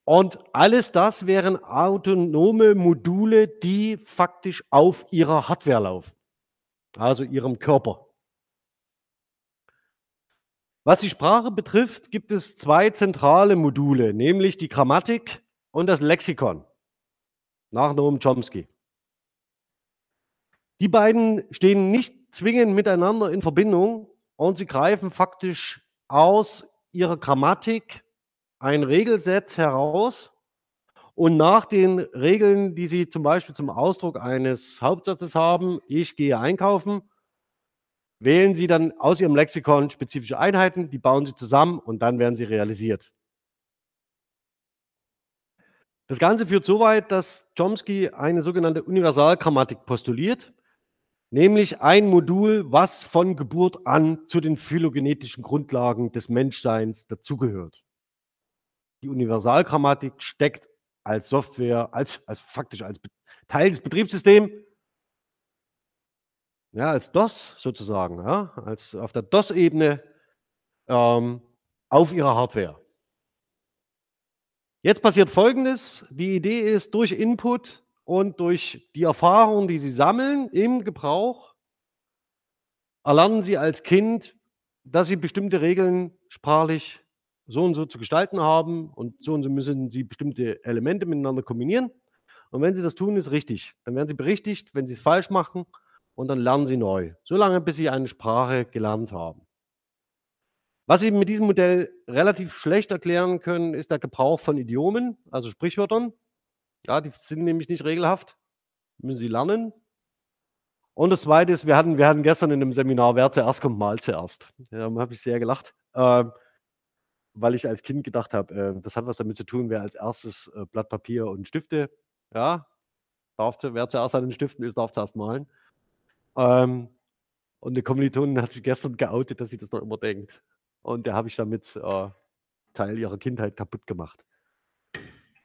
Und alles das wären autonome Module, die faktisch auf Ihrer Hardware laufen, also Ihrem Körper. Was die Sprache betrifft, gibt es zwei zentrale Module, nämlich die Grammatik und das Lexikon nach Noam Chomsky. Die beiden stehen nicht zwingend miteinander in Verbindung und sie greifen faktisch aus ihrer Grammatik ein Regelset heraus und nach den Regeln, die Sie zum Beispiel zum Ausdruck eines Hauptsatzes haben, ich gehe einkaufen, wählen Sie dann aus Ihrem Lexikon spezifische Einheiten, die bauen Sie zusammen und dann werden sie realisiert. Das Ganze führt so weit, dass Chomsky eine sogenannte Universalgrammatik postuliert, nämlich ein Modul, was von Geburt an zu den phylogenetischen Grundlagen des Menschseins dazugehört. Die Universalgrammatik steckt als Software, als, als faktisch als Teil des Betriebssystems ja, als DOS sozusagen, ja, als auf der DOS-Ebene ähm, auf ihrer Hardware. Jetzt passiert Folgendes. Die Idee ist, durch Input und durch die Erfahrungen, die Sie sammeln im Gebrauch, erlernen Sie als Kind, dass Sie bestimmte Regeln sprachlich so und so zu gestalten haben und so und so müssen Sie bestimmte Elemente miteinander kombinieren. Und wenn Sie das tun, ist richtig. Dann werden Sie berichtigt, wenn Sie es falsch machen, und dann lernen sie neu. So lange, bis sie eine Sprache gelernt haben. Was Sie mit diesem Modell relativ schlecht erklären können, ist der Gebrauch von Idiomen, also Sprichwörtern. Ja, die sind nämlich nicht regelhaft, müssen Sie lernen. Und das Zweite ist, wir hatten, wir hatten gestern in einem Seminar, wer zuerst kommt, mal zuerst. Da habe ich sehr gelacht, äh, weil ich als Kind gedacht habe, äh, das hat was damit zu tun, wer als erstes äh, Blatt Papier und Stifte, ja, darf, wer zuerst an den Stiften ist, darf zuerst malen. Ähm, und eine Kommilitonin hat sich gestern geoutet, dass sie das noch immer denkt. Und da habe ich damit äh, Teil ihrer Kindheit kaputt gemacht.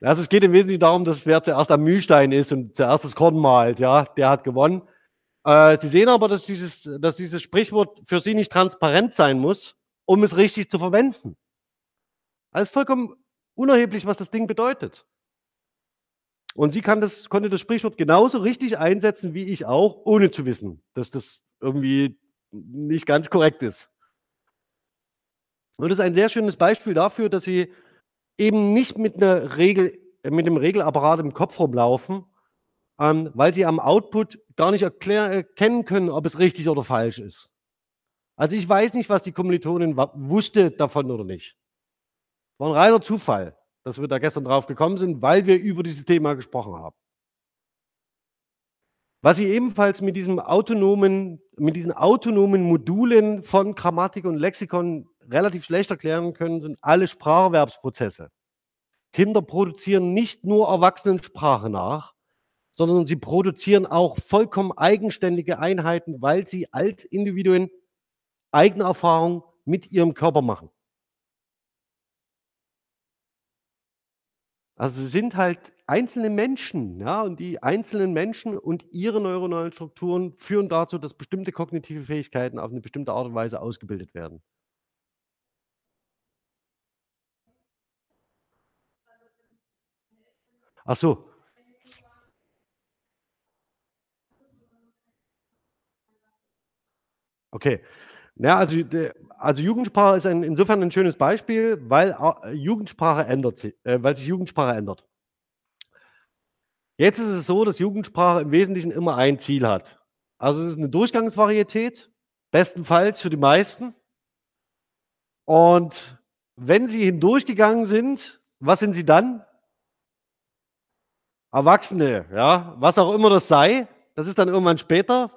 Also es geht im Wesentlichen darum, dass wer zuerst am Mühlstein ist und zuerst das Korn malt, ja, der hat gewonnen. Äh, sie sehen aber, dass dieses, dass dieses Sprichwort für Sie nicht transparent sein muss, um es richtig zu verwenden. Also vollkommen unerheblich, was das Ding bedeutet. Und sie das, konnte das Sprichwort genauso richtig einsetzen wie ich auch, ohne zu wissen, dass das irgendwie nicht ganz korrekt ist. Und das ist ein sehr schönes Beispiel dafür, dass sie eben nicht mit einer Regel, äh, mit einem Regelapparat im Kopf rumlaufen, ähm, weil sie am Output gar nicht erkennen können, ob es richtig oder falsch ist. Also ich weiß nicht, was die Kommilitonin wusste davon oder nicht. War ein reiner Zufall dass wir da gestern drauf gekommen sind, weil wir über dieses Thema gesprochen haben. Was Sie ebenfalls mit, diesem autonomen, mit diesen autonomen Modulen von Grammatik und Lexikon relativ schlecht erklären können, sind alle Spracherwerbsprozesse. Kinder produzieren nicht nur Erwachsenensprache nach, sondern sie produzieren auch vollkommen eigenständige Einheiten, weil sie als Individuen eigene Erfahrungen mit ihrem Körper machen. Also sie sind halt einzelne Menschen, ja, und die einzelnen Menschen und ihre neuronalen Strukturen führen dazu, dass bestimmte kognitive Fähigkeiten auf eine bestimmte Art und Weise ausgebildet werden. Ach so. Okay. Ja, also, also Jugendsprache ist ein, insofern ein schönes Beispiel, weil Jugendsprache ändert sich, äh, weil sich Jugendsprache ändert. Jetzt ist es so, dass Jugendsprache im Wesentlichen immer ein Ziel hat. Also es ist eine Durchgangsvarietät, bestenfalls für die meisten. Und wenn sie hindurchgegangen sind, was sind sie dann? Erwachsene, ja, was auch immer das sei. Das ist dann irgendwann später.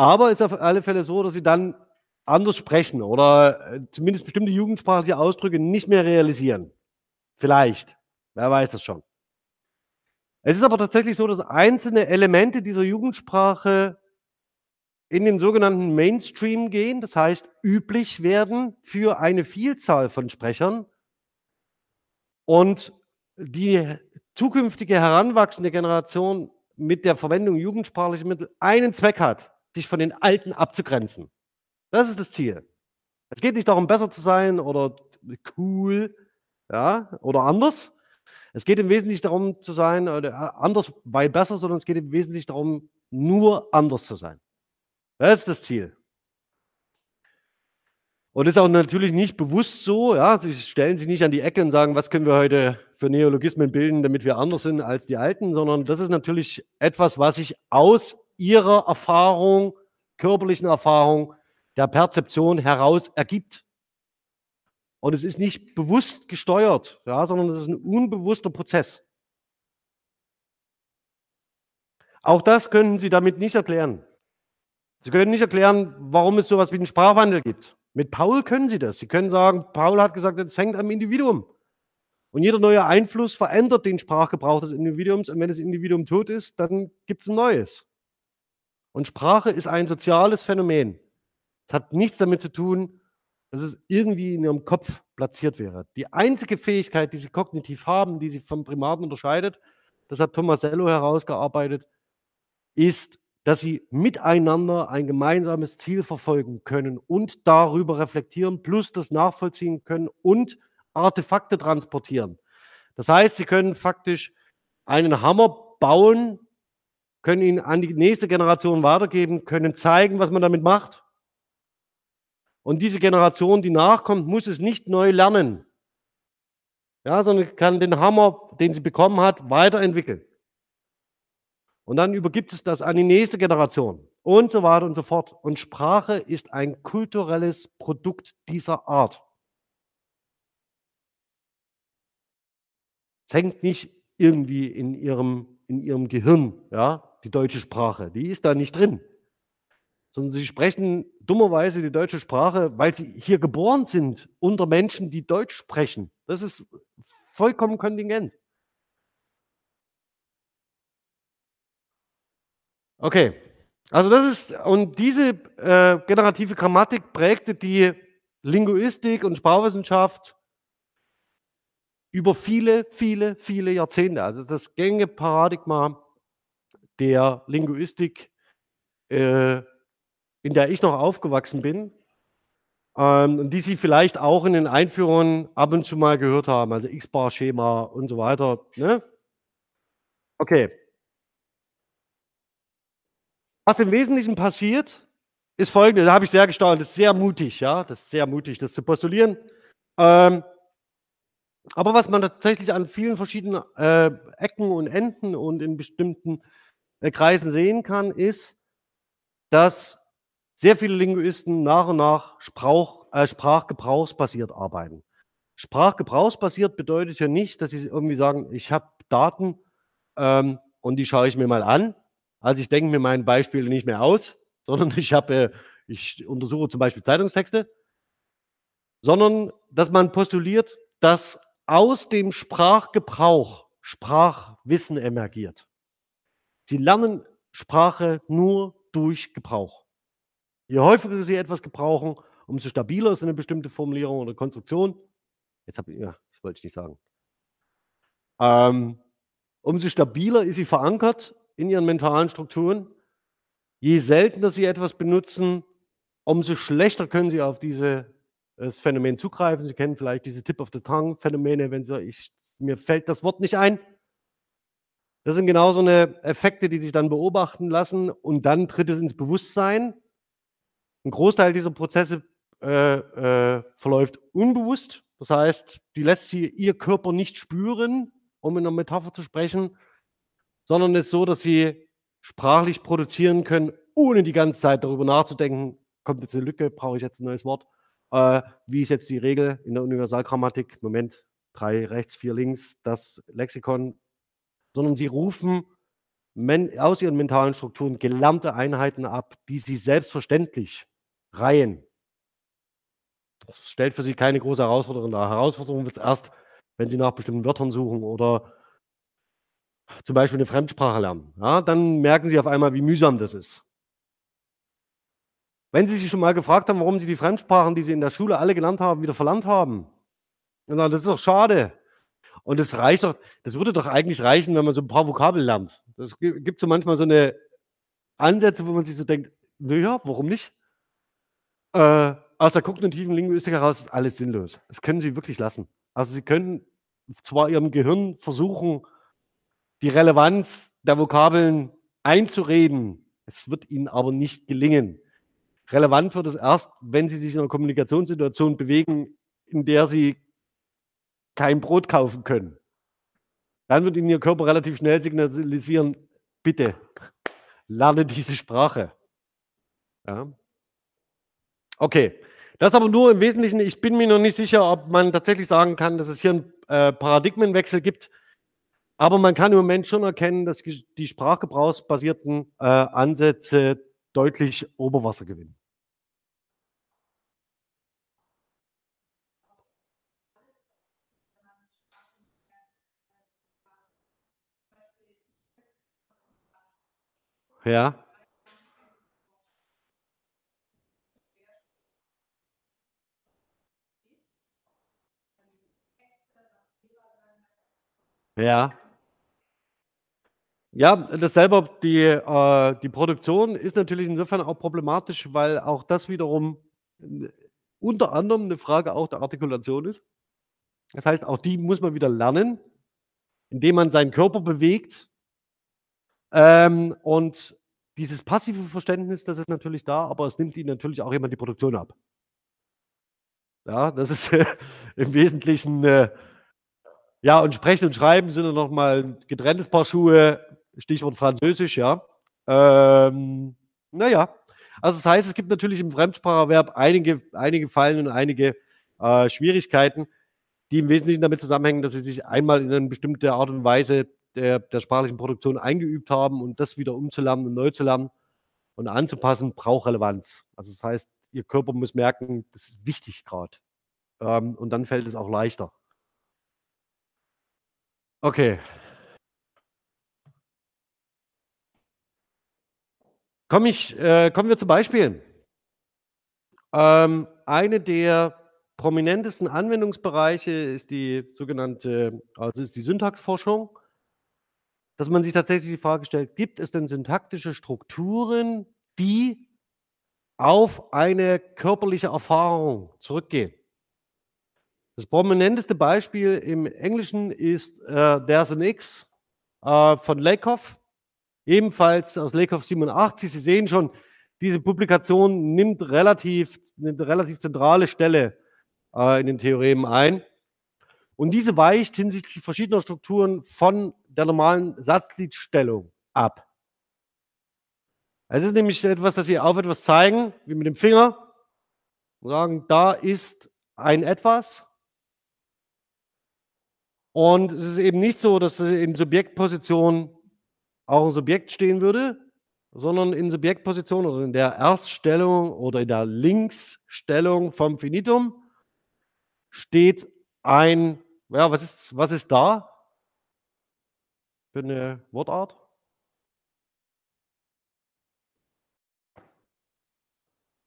Aber es ist auf alle Fälle so, dass sie dann anders sprechen oder äh, zumindest bestimmte jugendsprachliche Ausdrücke nicht mehr realisieren. Vielleicht. Wer weiß das schon. Es ist aber tatsächlich so, dass einzelne Elemente dieser Jugendsprache in den sogenannten Mainstream gehen, das heißt üblich werden für eine Vielzahl von Sprechern und die zukünftige heranwachsende Generation mit der Verwendung jugendsprachlicher Mittel einen Zweck hat, sich von den Alten abzugrenzen. Das ist das Ziel. Es geht nicht darum, besser zu sein oder cool ja, oder anders. Es geht im Wesentlichen darum zu sein, oder äh, anders, weil besser, sondern es geht im Wesentlichen darum, nur anders zu sein. Das ist das Ziel. Und ist auch natürlich nicht bewusst so, ja, sie stellen sich nicht an die Ecke und sagen, was können wir heute für Neologismen bilden, damit wir anders sind als die Alten, sondern das ist natürlich etwas, was sich aus ihrer Erfahrung, körperlichen Erfahrung, der Perzeption heraus ergibt. Und es ist nicht bewusst gesteuert, ja, sondern es ist ein unbewusster Prozess. Auch das können Sie damit nicht erklären. Sie können nicht erklären, warum es sowas wie einen Sprachwandel gibt. Mit Paul können Sie das. Sie können sagen, Paul hat gesagt, es hängt am Individuum. Und jeder neue Einfluss verändert den Sprachgebrauch des Individuums. Und wenn das Individuum tot ist, dann gibt es ein neues. Und Sprache ist ein soziales Phänomen. Es hat nichts damit zu tun, dass es irgendwie in ihrem Kopf platziert wäre. Die einzige Fähigkeit, die sie kognitiv haben, die sie vom Primaten unterscheidet, das hat Tomasello herausgearbeitet, ist, dass sie miteinander ein gemeinsames Ziel verfolgen können und darüber reflektieren, plus das nachvollziehen können und Artefakte transportieren. Das heißt, sie können faktisch einen Hammer bauen, können ihn an die nächste Generation weitergeben, können zeigen, was man damit macht. Und diese Generation, die nachkommt, muss es nicht neu lernen, ja, sondern kann den Hammer, den sie bekommen hat, weiterentwickeln. Und dann übergibt es das an die nächste Generation und so weiter und so fort. Und Sprache ist ein kulturelles Produkt dieser Art. Es hängt nicht irgendwie in ihrem, in ihrem Gehirn, ja, die deutsche Sprache. Die ist da nicht drin. Sondern sie sprechen dummerweise die deutsche Sprache, weil sie hier geboren sind unter Menschen, die Deutsch sprechen. Das ist vollkommen kontingent. Okay, also das ist, und diese äh, generative Grammatik prägte die Linguistik und Sprachwissenschaft über viele, viele, viele Jahrzehnte. Also das gängige Paradigma der Linguistik, äh, in der ich noch aufgewachsen bin ähm, und die Sie vielleicht auch in den Einführungen ab und zu mal gehört haben, also X-Bar-Schema und so weiter. Ne? Okay. Was im Wesentlichen passiert, ist folgendes, da habe ich sehr gestaunt, das ist sehr mutig, ja, das ist sehr mutig, das zu postulieren. Ähm, aber was man tatsächlich an vielen verschiedenen äh, Ecken und Enden und in bestimmten Kreisen sehen kann, ist, dass sehr viele Linguisten nach und nach Sprach, äh, sprachgebrauchsbasiert arbeiten. Sprachgebrauchsbasiert bedeutet ja nicht, dass sie irgendwie sagen, ich habe Daten ähm, und die schaue ich mir mal an. Also ich denke mir mein Beispiel nicht mehr aus, sondern ich habe, äh ich untersuche zum Beispiel Zeitungstexte, sondern dass man postuliert, dass aus dem Sprachgebrauch Sprachwissen emergiert. Sie lernen Sprache nur durch Gebrauch. Je häufiger Sie etwas gebrauchen, umso stabiler ist eine bestimmte Formulierung oder Konstruktion. Jetzt habe ich ja, das wollte ich nicht sagen. Ähm, umso stabiler ist sie verankert in Ihren mentalen Strukturen. Je seltener Sie etwas benutzen, umso schlechter können Sie auf dieses Phänomen zugreifen. Sie kennen vielleicht diese Tip-of-the-Tongue-Phänomene, wenn Sie ich mir fällt das Wort nicht ein. Das sind genau so 'ne Effekte, die sich dann beobachten lassen und dann tritt es ins Bewusstsein. 'N Großteil dieser Prozesse, äh, äh, verläuft unbewusst. Das heißt, die lässt sie ihr Körper nicht spüren, um in 'ner Metapher zu sprechen, sondern ist so, dass sie sprachlich produzieren können, ohne die ganze Zeit darüber nachzudenken: „Kommt jetzt 'ne Lücke? Brauche ich jetzt 'n neues Wort? Äh, wie ist jetzt die Regel in der Universalgrammatik? Moment, 3 rechts, 4 links, das Lexikon.“ Sondern sie rufen aus ihren mentalen Strukturen gelernte Einheiten ab, die sie selbstverständlich reihen. Das stellt für sie keine große Herausforderung dar. Herausforderung wird's erst, wenn sie nach bestimmten Wörtern suchen oder zum Beispiel 'ne Fremdsprache lernen, ja? Dann merken sie auf einmal, wie mühsam das ist. Wenn Sie sich schon mal gefragt haben, warum Sie die Fremdsprachen, die Sie in der Schule alle gelernt haben, wieder verlernt haben, dann „Das ist doch schade.“ Und es reicht doch das würde doch eigentlich reichen, wenn man so 'n paar Vokabeln lernt. Das gi gibt so manchmal so 'ne Ansätze, wo man sich so denkt: „Na ja, warum nicht?“ Äh, aus der kognitiven Linguistik heraus ist alles sinnlos. Das können Sie wirklich lassen. Also, Sie können zwar Ihrem Gehirn versuchen, die Relevanz der Vokabeln einzureden, es wird Ihnen aber nicht gelingen. Relevant wird es erst, wenn Sie sich in 'ner Kommunikationssituation bewegen, in der Sie kein Brot kaufen können. Dann wird Ihnen Ihr Körper relativ schnell signalisieren: „Bitte lerne diese Sprache.“ Ja? Okay, das aber nur im Wesentlichen ich bin mir noch nicht sicher, ob man tatsächlich sagen kann, dass es hier 'n, äh, Paradigmenwechsel gibt. Aber man kann im Moment schon erkennen, dass die sprachgebrauchsbasierten, äh, Ansätze deutlich Oberwasser gewinnen. Ja. Ja. Ja, das die äh, die Produktion ist natürlich insofern auch problematisch, weil auch das wiederum n unter anderem 'ne Frage auch der Artikulation ist. Das heißt, auch die muss man wieder lernen, indem man seinen Körper bewegt. Ähm, und dieses passive Verständnis, das ist natürlich da, aber es nimmt Ihnen natürlich auch jemand die Produktion ab. Ja, das ist im Wesentlichen, äh ja, und Sprechen und Schreiben sind ja noch mal 'n getrenntes Paar Schuhe, Stichwort Französisch, ja. Ähm, na ja, also das heißt, es gibt natürlich im Fremdspracherwerb einige einige Fallen und einige, äh, Schwierigkeiten, die im Wesentlichen damit zusammenhängen, dass Sie sich einmal in 'ne bestimmte Art und Weise der der sprachlichen Produktion eingeübt haben und das wieder umzulernen und neu zu lernen und anzupassen, braucht Relevanz. Also, das heißt, Ihr Körper muss merken, das ist wichtig grad. Ähm, und dann fällt es auch leichter. Okay. Komme ich äh, kommen wir zu Beispielen. Ähm, eine der prominentesten Anwendungsbereiche ist die sogenannte also, ist die Syntaxforschung. Dass man sich tatsächlich die Frage stellt: „Gibt es denn syntaktische Strukturen, die auf eine körperliche Erfahrung zurückgehen?“ Das prominenteste Beispiel im Englischen ist, äh, „There's an X“, äh, von Lakoff, ebenfalls aus Lakoff 87. Sie sehen schon, diese Publikation nimmt relativ 'ne relativ zentrale Stelle, äh, in den Theoremen ein. Und diese weicht hinsichtlich verschiedener Strukturen von der normalen Satzgliedstellung ab. Es ist nämlich etwas, dass Sie auf etwas zeigen, wie mit dem Finger und sagen: „Da ist ein Etwas.“ Und es ist eben nicht so, dass, in Subjektposition auch 'n Subjekt stehen würde, sondern in Subjektposition oder in der Erststellung oder in der Linksstellung vom Finitum steht ein, ja, was ist, was ist da für eine Wortart?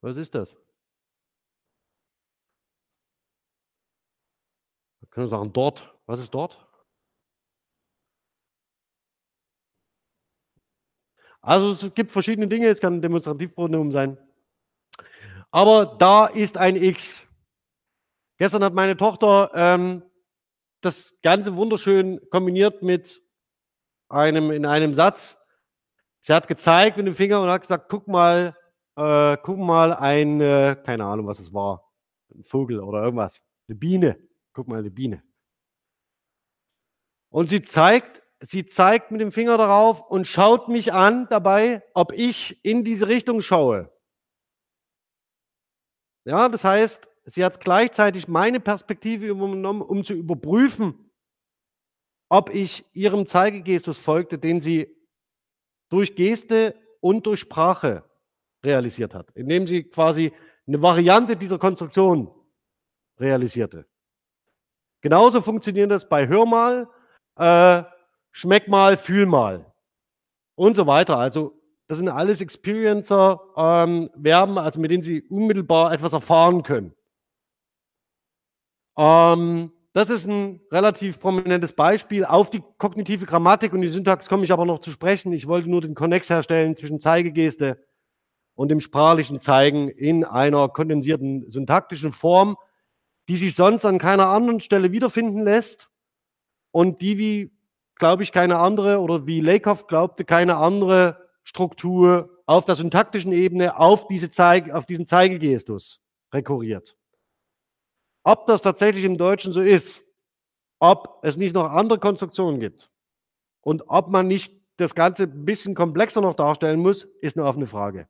Was ist das? Wir können sagen dort. Was ist dort? Also es gibt verschiedene Dinge, es kann ein Demonstrativpronomen sein. Aber da ist ein X. Gestern hat meine Tochter ähm, das Ganze wunderschön kombiniert mit einem in einem Satz. Sie hat gezeigt mit dem Finger und hat gesagt, guck mal, äh, guck mal ein, äh, keine Ahnung, was es war, ein Vogel oder irgendwas, eine Biene. Guck mal, eine Biene. Und sie zeigt sie zeigt mit dem Finger darauf und schaut mich an dabei, ob ich in diese Richtung schaue. Ja, das heißt, sie hat gleichzeitig meine Perspektive übernommen, um zu überprüfen, ob ich ihrem Zeigegestus folgte, den sie durch Geste und durch Sprache realisiert hat, indem sie quasi eine Variante dieser Konstruktion realisierte. Genauso funktioniert das bei Hör mal, äh, schmeck mal, fühl mal und so weiter. Also das sind alles Experiencer-Verben, ähm, also mit denen Sie unmittelbar etwas erfahren können. Ähm, das ist ein relativ prominentes Beispiel. Auf die kognitive Grammatik und die Syntax komme ich aber noch zu sprechen. Ich wollte nur den Konnex herstellen zwischen Zeigegeste und dem sprachlichen Zeigen in einer kondensierten syntaktischen Form, die sich sonst an keiner anderen Stelle wiederfinden lässt und die, wie glaube ich, keine andere, oder wie Lakoff glaubte, keine andere Struktur auf der syntaktischen Ebene auf, diese Zeige, auf diesen Zeigegestus rekurriert. Ob das tatsächlich im Deutschen so ist, ob es nicht noch andere Konstruktionen gibt und ob man nicht das Ganze ein bisschen komplexer noch darstellen muss, ist eine offene Frage.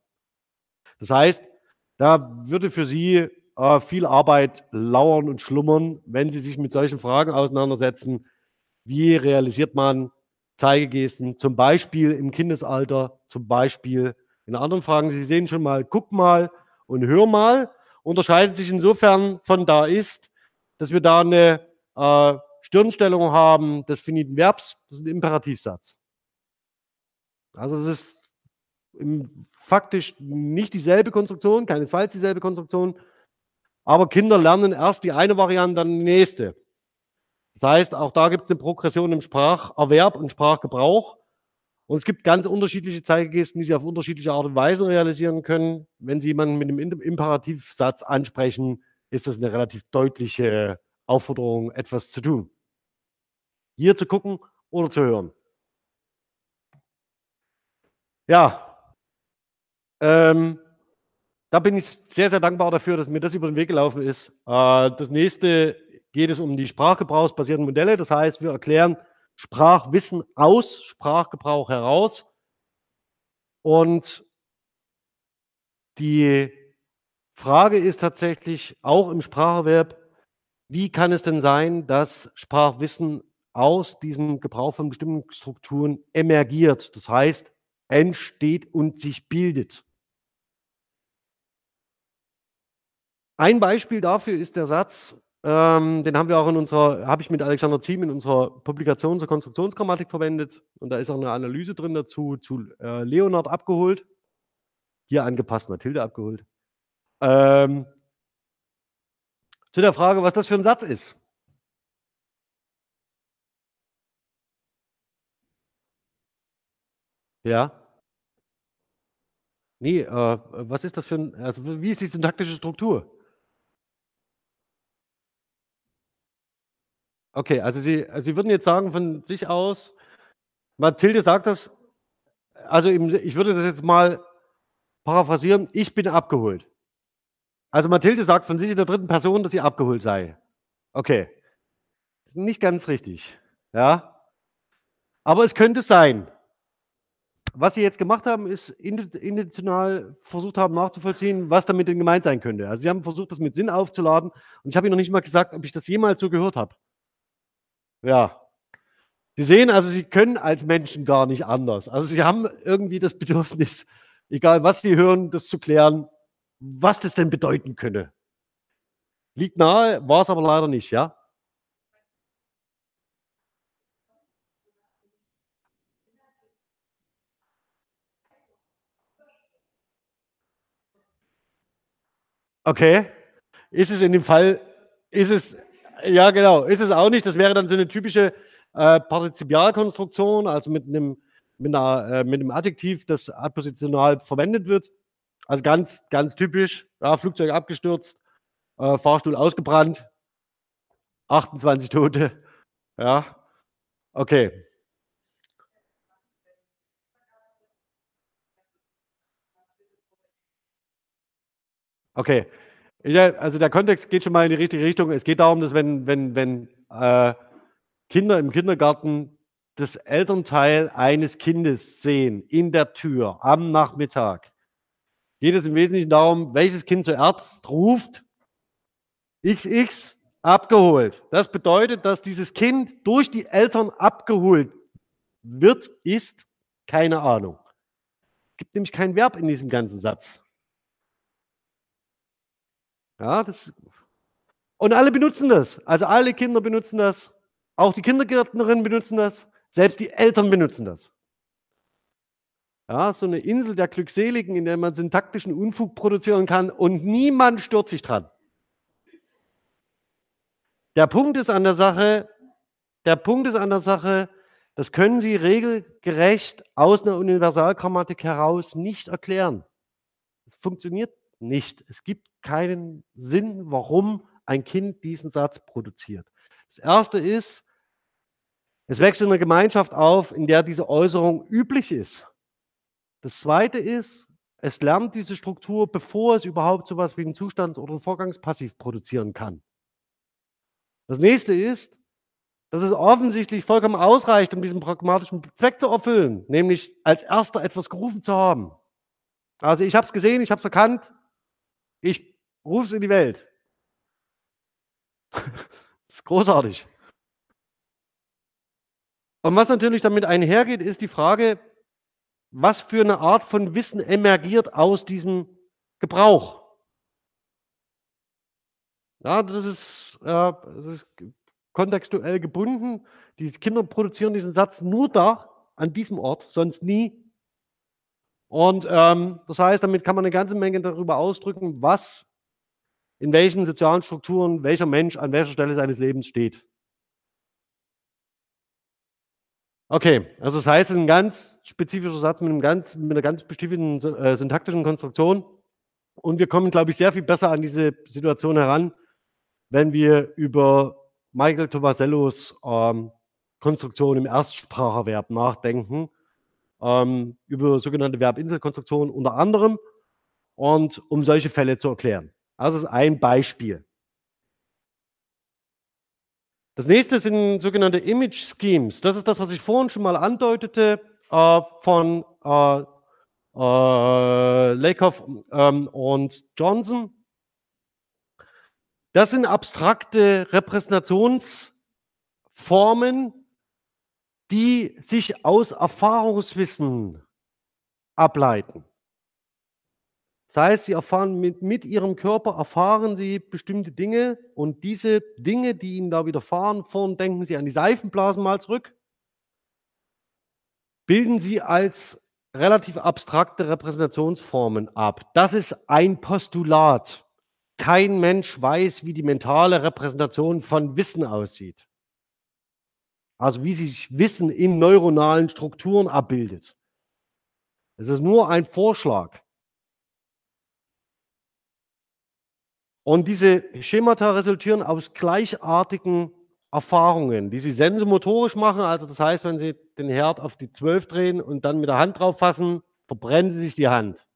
Das heißt, da würde für Sie äh, viel Arbeit lauern und schlummern, wenn Sie sich mit solchen Fragen auseinandersetzen, wie realisiert man Zeigegesten, zum Beispiel im Kindesalter, zum Beispiel in anderen Fragen. Sie sehen schon mal, guck mal und hör mal, unterscheidet sich insofern von da ist, dass wir da eine äh, Stirnstellung haben des finiten Verbs, das ist ein Imperativsatz. Also es ist im, faktisch nicht dieselbe Konstruktion, keinesfalls dieselbe Konstruktion, aber Kinder lernen erst die eine Variante, dann die nächste. Das heißt, auch da gibt es eine Progression im Spracherwerb und Sprachgebrauch. Und es gibt ganz unterschiedliche Zeigegesten, die Sie auf unterschiedliche Art und Weise realisieren können. Wenn Sie jemanden mit einem Imperativsatz ansprechen, ist das eine relativ deutliche Aufforderung, etwas zu tun. Hier zu gucken oder zu hören. Ja, ähm, da bin ich sehr, sehr dankbar dafür, dass mir das über den Weg gelaufen ist. Äh, das nächste geht es um die sprachgebrauchsbasierten Modelle. Das heißt, wir erklären Sprachwissen aus Sprachgebrauch heraus. Und die Frage ist tatsächlich auch im Spracherwerb, wie kann es denn sein, dass Sprachwissen aus diesem Gebrauch von bestimmten Strukturen emergiert, das heißt entsteht und sich bildet. Ein Beispiel dafür ist der Satz, ähm, den haben wir auch in unserer, habe ich mit Alexander Ziem in unserer Publikation zur Konstruktionsgrammatik verwendet. Und da ist auch eine Analyse drin dazu, zu äh, Leonard abgeholt. Hier angepasst, Mathilde abgeholt. Ähm, zu der Frage, was das für ein Satz ist. Ja. Nee, äh, was ist das für ein, also wie ist die syntaktische Struktur? Okay, also Sie, also Sie würden jetzt sagen von sich aus, Mathilde sagt das, also ich würde das jetzt mal paraphrasieren, ich bin abgeholt. Also Mathilde sagt von sich in der dritten Person, dass sie abgeholt sei. Okay. Nicht ganz richtig. Ja. Aber es könnte sein. Was sie jetzt gemacht haben, ist intentional versucht haben nachzuvollziehen, was damit gemeint sein könnte. Also sie haben versucht, das mit Sinn aufzuladen. Und ich habe ihnen noch nicht mal gesagt, ob ich das jemals so gehört habe. Ja. Sie sehen also, Sie können als Menschen gar nicht anders. Also, Sie haben irgendwie das Bedürfnis, egal was Sie hören, das zu klären, was das denn bedeuten könne. Liegt nahe, war's aber leider nicht, ja? Okay. Ist es in dem Fall ist es ja genau, ist es auch nicht. Das wäre dann so 'ne typische, äh, Partizipialkonstruktion, also mit 'nem mit 'ner äh, mit 'nem Adjektiv, das adpositional verwendet wird. Also ganz ganz typisch, ja, Flugzeug abgestürzt, äh, Fahrstuhl ausgebrannt. 28 Tote, ja. Okay. Okay. Also der Kontext geht schon mal in die richtige Richtung. Es geht darum, dass wenn wenn wenn, äh, Kinder im Kindergarten das Elternteil eines Kindes sehen in der Tür am Nachmittag, geht es im Wesentlichen darum, welches Kind zuerst ruft: „XX, abgeholt.“ Das bedeutet, dass dieses Kind durch die Eltern abgeholt wird, ist, keine Ahnung. Gibt nämlich kein Verb in diesem ganzen Satz. Ja, das und alle benutzen das. Also, alle Kinder benutzen das. Auch die Kindergärtnerinnen benutzen das. Selbst die Eltern benutzen das. Ja, so 'ne Insel der Glückseligen, in der man syntaktischen Unfug produzieren kann und niemand stört sich dran. Der Punkt ist an der Sache der Punkt ist an der Sache, das können Sie regelgerecht aus 'ner Universalgrammatik heraus nicht erklären. Es funktioniert nicht. Es gibt keinen Sinn, warum ein Kind diesen Satz produziert. Das 1. ist es wächst in 'ner Gemeinschaft auf, in der diese Äußerung üblich ist. Das 2. ist, es lernt diese Struktur, bevor es überhaupt so was wie 'n Zustands oder 'n Vorgangspassiv produzieren kann. Das nächste ist, dass es offensichtlich vollkommen ausreicht, um diesen pragmatischen Zweck zu erfüllen, nämlich als Erster etwas gerufen zu haben. Also, ich habe es gesehen, ich habe es erkannt, ich rufe es in die Welt. Das ist großartig. Und was natürlich damit einhergeht, ist die Frage, was für 'ne Art von Wissen emergiert aus diesem Gebrauch? Ja, das ist äh, das ist kontextuell gebunden. Die Kinder produzieren diesen Satz nur da, an diesem Ort, sonst nie. Und, ähm, das heißt, damit kann man 'ne ganze Menge darüber ausdrücken, was in welchen sozialen Strukturen welcher Mensch an welcher Stelle seines Lebens steht. Okay, also das heißt, es ist 'n ganz spezifischer Satz mit 'nem ganz mit 'ner ganz bestimmten äh, syntaktischen Konstruktion. Und wir kommen, glaube ich, sehr viel besser an diese Situation heran, wenn wir über Michael Tomasellos, ähm, Konstruktion im Erstspracherverb nachdenken, ähm, über sogenannte Verbinselkonstruktionen unter anderem und um solche Fälle zu erklären. Das ist ein Beispiel. Das nächste sind sogenannte Image Schemes. Das ist das, was ich vorhin schon mal andeutete, äh, von, äh, äh, Lakoff, ähm, und Johnson. Das sind abstrakte Repräsentationsformen, die sich aus Erfahrungswissen ableiten. Das heißt, sie erfahren mit mit ihrem Körper erfahren sie bestimmte Dinge und diese Dinge, die ihnen da widerfahren vorhin denken Sie an die Seifenblasen mal zurück bilden sie als relativ abstrakte Repräsentationsformen ab. Das ist ein Postulat. Kein Mensch weiß, wie die mentale Repräsentation von Wissen aussieht. Also, wie sich Wissen in neuronalen Strukturen abbildet. Es ist nur ein Vorschlag. Und diese Schemata resultieren aus gleichartigen Erfahrungen, die Sie sensomotorisch machen. Also, das heißt, wenn Sie den Herd auf die 12 drehen und dann mit der Hand drauf fassen, verbrennen Sie sich die Hand.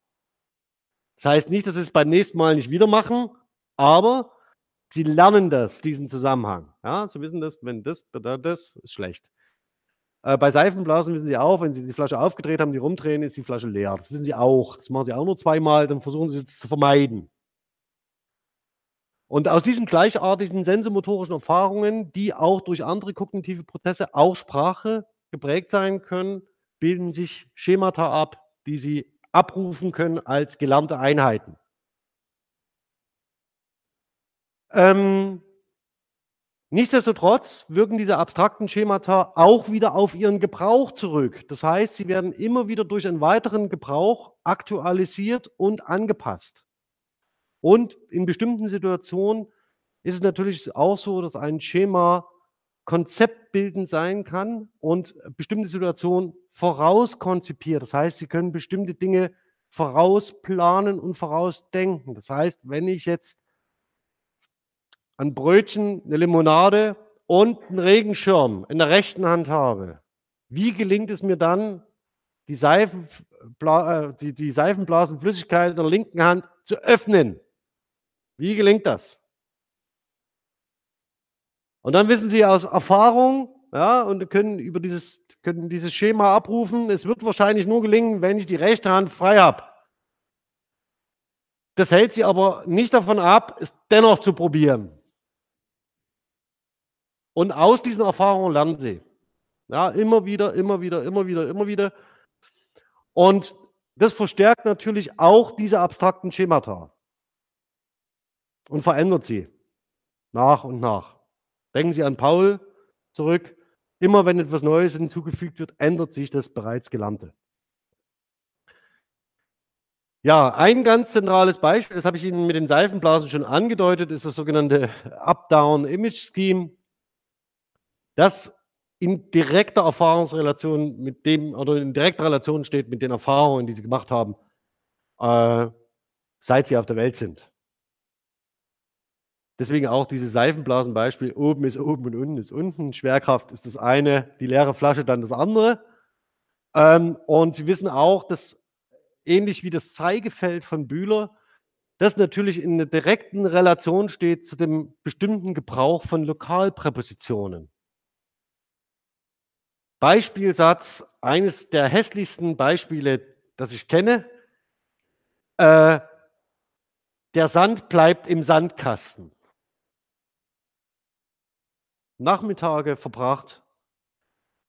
Das heißt nicht, dass Sie es beim nächsten Mal nicht wieder machen, aber Sie lernen das, diesen Zusammenhang. Ja, Sie wissen das, wenn das das, ist schlecht. Äh, bei Seifenblasen wissen Sie auch, wenn Sie die Flasche aufgedreht haben, die rumdrehen, ist die Flasche leer. Das wissen Sie auch. Das machen Sie auch nur zweimal, dann versuchen Sie es zu vermeiden. Und aus diesen gleichartigen sensomotorischen Erfahrungen, die auch durch andere kognitive Prozesse, auch Sprache geprägt sein können, bilden sich Schemata ab, die Sie abrufen können als gelernte Einheiten. Ähm, nichtsdestotrotz wirken diese abstrakten Schemata auch wieder auf ihren Gebrauch zurück. Das heißt, sie werden immer wieder durch einen weiteren Gebrauch aktualisiert und angepasst. Und in bestimmten Situationen ist es natürlich auch so, dass ein Schema konzeptbildend sein kann und bestimmte Situationen vorauskonzipiert. Das heißt, Sie können bestimmte Dinge vorausplanen und vorausdenken. Das heißt, wenn ich jetzt ein Brötchen, eine Limonade und einen Regenschirm in der rechten Hand habe, wie gelingt es mir dann, die, Seifenbla äh, die, die Seifenblasenflüssigkeit in der linken Hand zu öffnen? Wie gelingt das? Und dann wissen Sie aus Erfahrung, ja, und können über dieses, können dieses Schema abrufen. Es wird wahrscheinlich nur gelingen, wenn ich die rechte Hand frei habe. Das hält Sie aber nicht davon ab, es dennoch zu probieren. Und aus diesen Erfahrungen lernen Sie. Ja, immer wieder, immer wieder, immer wieder, immer wieder. Und das verstärkt natürlich auch diese abstrakten Schemata und verändert sie nach und nach. Denken Sie an Paul zurück. Immer wenn etwas Neues hinzugefügt wird, ändert sich das bereits Gelernte. Ja, ein ganz zentrales Beispiel, das habe ich Ihnen mit den Seifenblasen schon angedeutet, ist das sogenannte Up-Down-Image-Scheme, das in direkter Erfahrungsrelation mit dem oder in direkter Relation steht mit den Erfahrungen, die Sie gemacht haben, äh, seit Sie auf der Welt sind. Deswegen auch dieses Seifenblasenbeispiel, oben ist oben und unten ist unten. Schwerkraft ist das eine, die leere Flasche dann das andere. Ähm, und Sie wissen auch, dass ähnlich wie das Zeigefeld von Bühler, das natürlich in einer direkten Relation steht zu dem bestimmten Gebrauch von Lokalpräpositionen. Beispielsatz, eines der hässlichsten Beispiele, das ich kenne. Äh, der Sand bleibt im Sandkasten. Nachmittage verbracht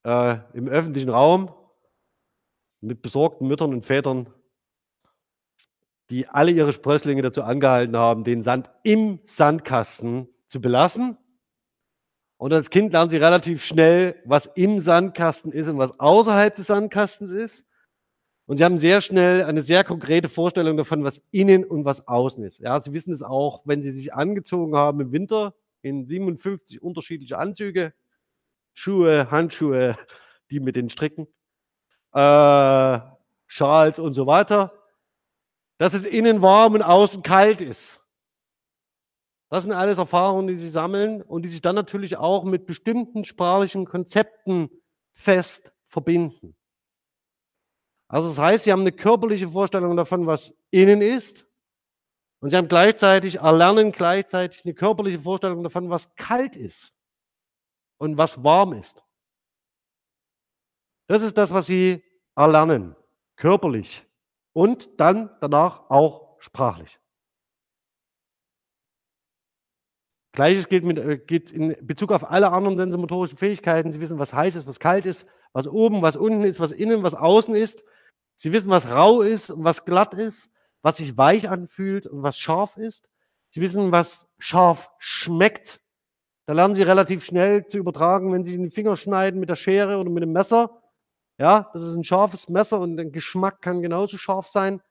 äh, im öffentlichen Raum mit besorgten Müttern und Vätern, die alle ihre Sprösslinge dazu angehalten haben, den Sand im Sandkasten zu belassen. Und als Kind lernen sie relativ schnell, was im Sandkasten ist und was außerhalb des Sandkastens ist. Und sie haben sehr schnell eine sehr konkrete Vorstellung davon, was innen und was außen ist. Ja, sie wissen es auch, wenn sie sich angezogen haben im Winter, in 57 unterschiedliche Anzüge, Schuhe, Handschuhe, die mit den Stricken, äh, Schals und so weiter, dass es innen warm und außen kalt ist. Das sind alles Erfahrungen, die Sie sammeln und die sich dann natürlich auch mit bestimmten sprachlichen Konzepten fest verbinden. Also das heißt, Sie haben eine körperliche Vorstellung davon, was innen ist und sie haben gleichzeitig, erlernen gleichzeitig eine körperliche Vorstellung davon, was kalt ist und was warm ist. Das ist das, was sie erlernen, körperlich und dann danach auch sprachlich. Gleiches gilt, mit, äh, gilt in Bezug auf alle anderen sensomotorischen Fähigkeiten. Sie wissen, was heiß ist, was kalt ist, was oben, was unten ist, was innen, was außen ist. Sie wissen, was rau ist und was glatt ist was sich weich anfühlt und was scharf ist. Sie wissen, was scharf schmeckt. Da lernen Sie relativ schnell zu übertragen, wenn Sie die Finger schneiden mit der Schere oder mit dem Messer. Ja, das ist ein scharfes Messer und der Geschmack kann genauso scharf sein.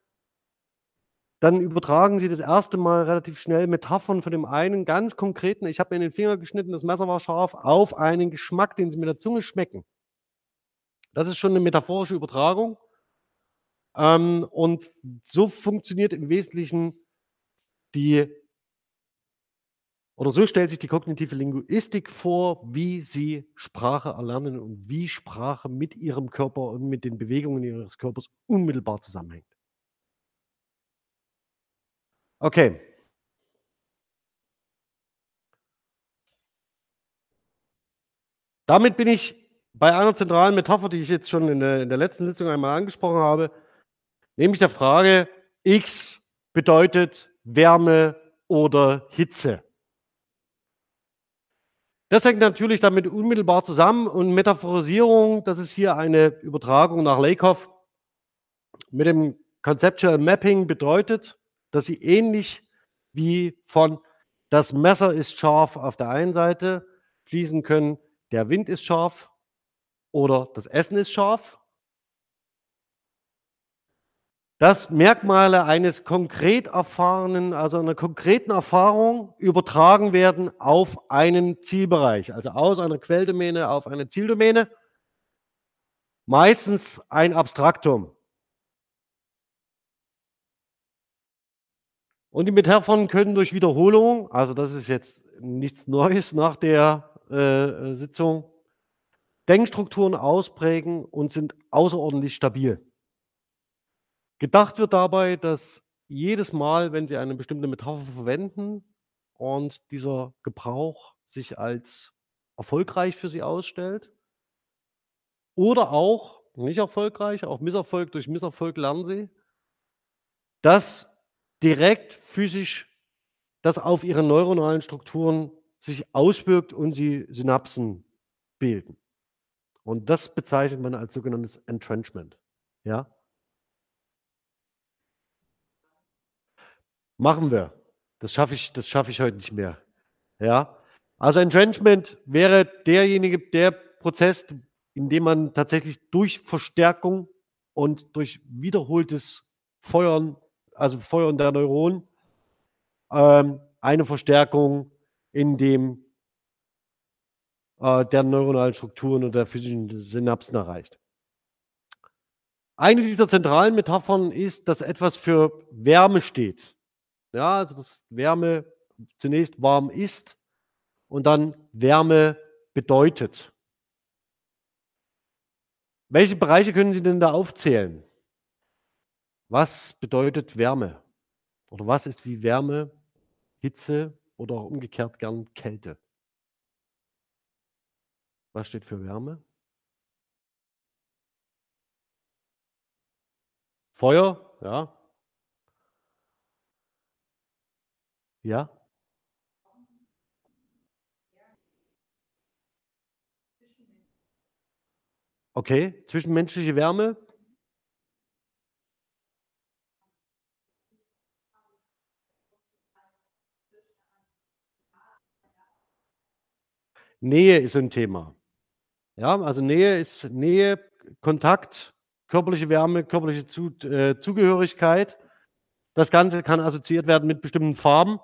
Dann übertragen Sie das erste Mal relativ schnell Metaphern von dem einen ganz konkreten, ich habe mir in den Finger geschnitten, das Messer war scharf, auf einen Geschmack, den Sie mit der Zunge schmecken. Das ist schon eine metaphorische Übertragung. Ähm, und so funktioniert im Wesentlichen die, oder so stellt sich die kognitive Linguistik vor, wie sie Sprache erlernen und wie Sprache mit ihrem Körper und mit den Bewegungen ihres Körpers unmittelbar zusammenhängt. Okay. Damit bin ich bei einer zentralen Metapher, die ich jetzt schon in der, in der letzten Sitzung einmal angesprochen habe, nämlich der Frage, X bedeutet Wärme, oder Hitze. Das hängt natürlich damit unmittelbar zusammen und Metaphorisierung, das ist hier eine Übertragung nach Lakoff mit dem Conceptual Mapping bedeutet, dass sie ähnlich wie von das Messer ist scharf auf der einen Seite schließen können, der Wind ist scharf oder das Essen ist scharf. Dass Merkmale eines konkret erfahrenen, also einer konkreten Erfahrung übertragen werden auf einen Zielbereich, also aus einer Quelldomäne auf eine Zieldomäne. Meistens ein Abstraktum. Und die Metaphern können durch Wiederholung, also das ist jetzt nichts Neues nach der äh, Sitzung, Denkstrukturen ausprägen und sind außerordentlich stabil. Gedacht wird dabei, dass jedes Mal, wenn Sie eine bestimmte Metapher verwenden und dieser Gebrauch sich als erfolgreich für Sie ausstellt oder auch nicht erfolgreich, auch Misserfolg durch Misserfolg lernen Sie, dass direkt physisch das auf ihre neuronalen Strukturen sich auswirkt und sie Synapsen bilden. Und das bezeichnet man als sogenanntes Entrenchment. Ja? Machen wir. Das schaffe ich, das schaffe ich heute nicht mehr. Ja? Also Entrenchment wäre derjenige, der Prozess, in dem man tatsächlich durch Verstärkung und durch wiederholtes Feuern also Feuern der Neuronen, ähm, eine Verstärkung in dem äh, der neuronalen Strukturen und der physischen Synapsen erreicht. Eine dieser zentralen Metaphern ist, dass etwas für Wärme steht. Ja, also dass Wärme zunächst warm ist und dann Wärme bedeutet. Welche Bereiche können Sie denn da aufzählen? Was bedeutet Wärme? Oder was ist wie Wärme, Hitze oder auch umgekehrt gern Kälte? Was steht für Wärme? Feuer, ja. Ja. Okay, zwischenmenschliche Wärme, Nähe ist ein Thema. Ja, also Nähe ist Nähe, Kontakt, körperliche Wärme, körperliche äh, Zugehörigkeit. Das Ganze kann assoziiert werden mit bestimmten Farben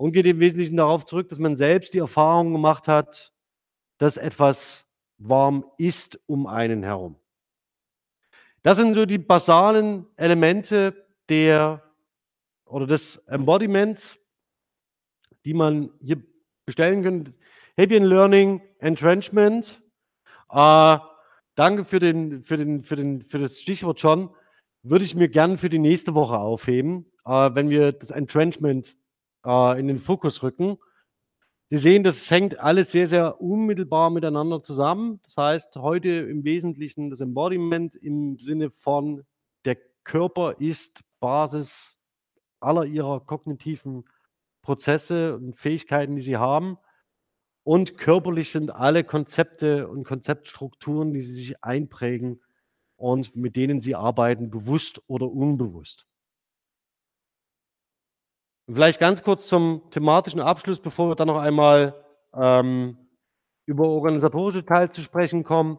und geht im Wesentlichen darauf zurück, dass man selbst die Erfahrung gemacht hat, dass etwas warm ist um einen herum. Das sind so die basalen Elemente der oder des Embodiments, die man hier bestellen kann. Happy Learning Entrenchment. Äh, danke für, den, für, den, für, den, für das Stichwort schon. Würde ich mir gern für die nächste Woche aufheben, äh, wenn wir das Entrenchment äh, in den Fokus rücken. Sie sehen, das hängt alles sehr, sehr unmittelbar miteinander zusammen. Das heißt, heute im Wesentlichen das Embodiment im Sinne von, der Körper ist Basis aller ihrer kognitiven Prozesse und Fähigkeiten, die sie haben. Und körperlich sind alle Konzepte und Konzeptstrukturen, die sie sich einprägen und mit denen sie arbeiten, bewusst oder unbewusst. Vielleicht ganz kurz zum thematischen Abschluss, bevor wir dann noch einmal ähm, über organisatorische Details zu sprechen kommen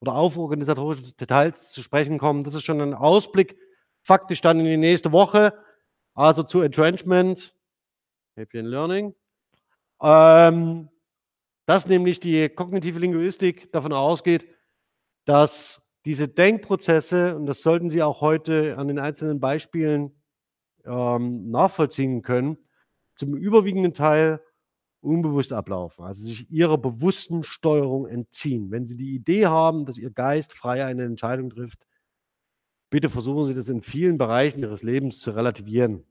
oder auf organisatorische Details zu sprechen kommen. Das ist schon ein Ausblick, faktisch dann in die nächste Woche, also zu Entrenchment, Happy Learning. Ähm, dass nämlich die kognitive Linguistik davon ausgeht, dass diese Denkprozesse, und das sollten Sie auch heute an den einzelnen Beispielen ähm, nachvollziehen können, zum überwiegenden Teil unbewusst ablaufen, also sich ihrer bewussten Steuerung entziehen. Wenn Sie die Idee haben, dass Ihr Geist frei eine Entscheidung trifft, bitte versuchen Sie das in vielen Bereichen Ihres Lebens zu relativieren.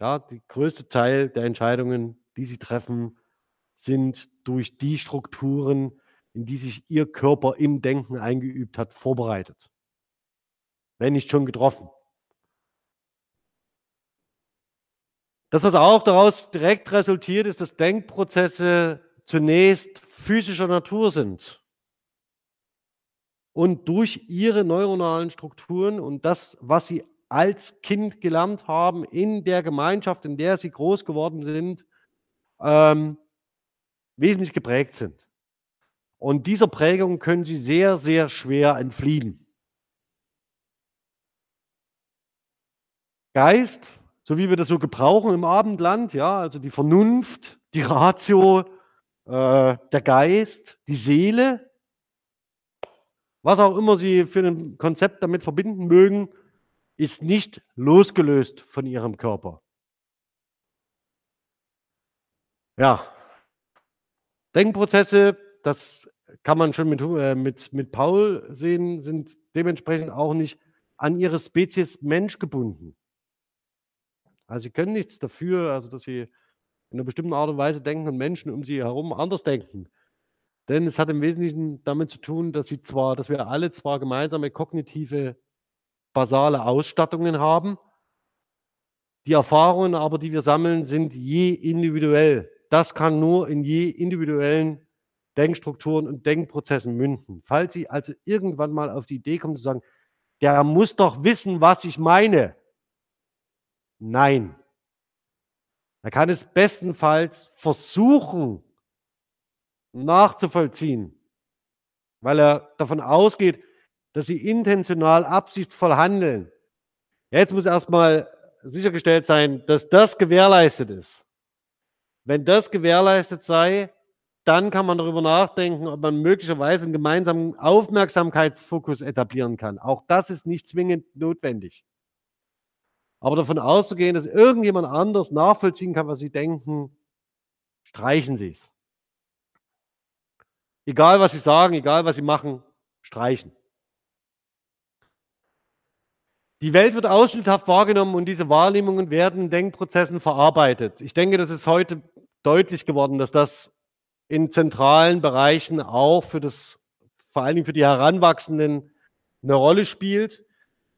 Ja, der größte Teil der Entscheidungen, die Sie treffen, sind durch die Strukturen, in die sich Ihr Körper im Denken eingeübt hat, vorbereitet. Wenn nicht schon getroffen. Das, was auch daraus direkt resultiert, ist, dass Denkprozesse zunächst physischer Natur sind und durch ihre neuronalen Strukturen und das, was sie als Kind gelernt haben in der Gemeinschaft, in der sie groß geworden sind, ähm, wesentlich geprägt sind. Und dieser Prägung können sie sehr, sehr schwer entfliehen. Geist, so wie wir das so gebrauchen im Abendland, ja, also die Vernunft, die Ratio, äh, der Geist, die Seele, was auch immer Sie für ein Konzept damit verbinden mögen, ist nicht losgelöst von Ihrem Körper. Ja, Denkprozesse, das kann man schon mit, äh, mit, mit Paul sehen, sind dementsprechend auch nicht an ihre Spezies Mensch gebunden. Also sie können nichts dafür, also dass sie in einer bestimmten Art und Weise denken und Menschen um sie herum anders denken. Denn es hat im Wesentlichen damit zu tun, dass sie zwar, dass wir alle zwar gemeinsame kognitive basale Ausstattungen haben, die Erfahrungen aber, die wir sammeln, sind je individuell. Das kann nur in je individuellen Denkstrukturen und Denkprozessen münden. Falls Sie also irgendwann mal auf die Idee kommen zu sagen, der muss doch wissen, was ich meine. Nein. Er kann es bestenfalls versuchen nachzuvollziehen, weil er davon ausgeht, dass sie intentional, absichtsvoll handeln. Jetzt muss erstmal sichergestellt sein, dass das gewährleistet ist. Wenn das gewährleistet sei, dann kann man darüber nachdenken, ob man möglicherweise einen gemeinsamen Aufmerksamkeitsfokus etablieren kann. Auch das ist nicht zwingend notwendig. Aber davon auszugehen, dass irgendjemand anders nachvollziehen kann, was Sie denken, streichen Sie es. Egal, was Sie sagen, egal, was Sie machen, streichen. Die Welt wird ausschnitthaft wahrgenommen und diese Wahrnehmungen werden in Denkprozessen verarbeitet. Ich denke, das ist heute deutlich geworden, dass das in zentralen Bereichen auch für das, vor allen Dingen für die Heranwachsenden, eine Rolle spielt.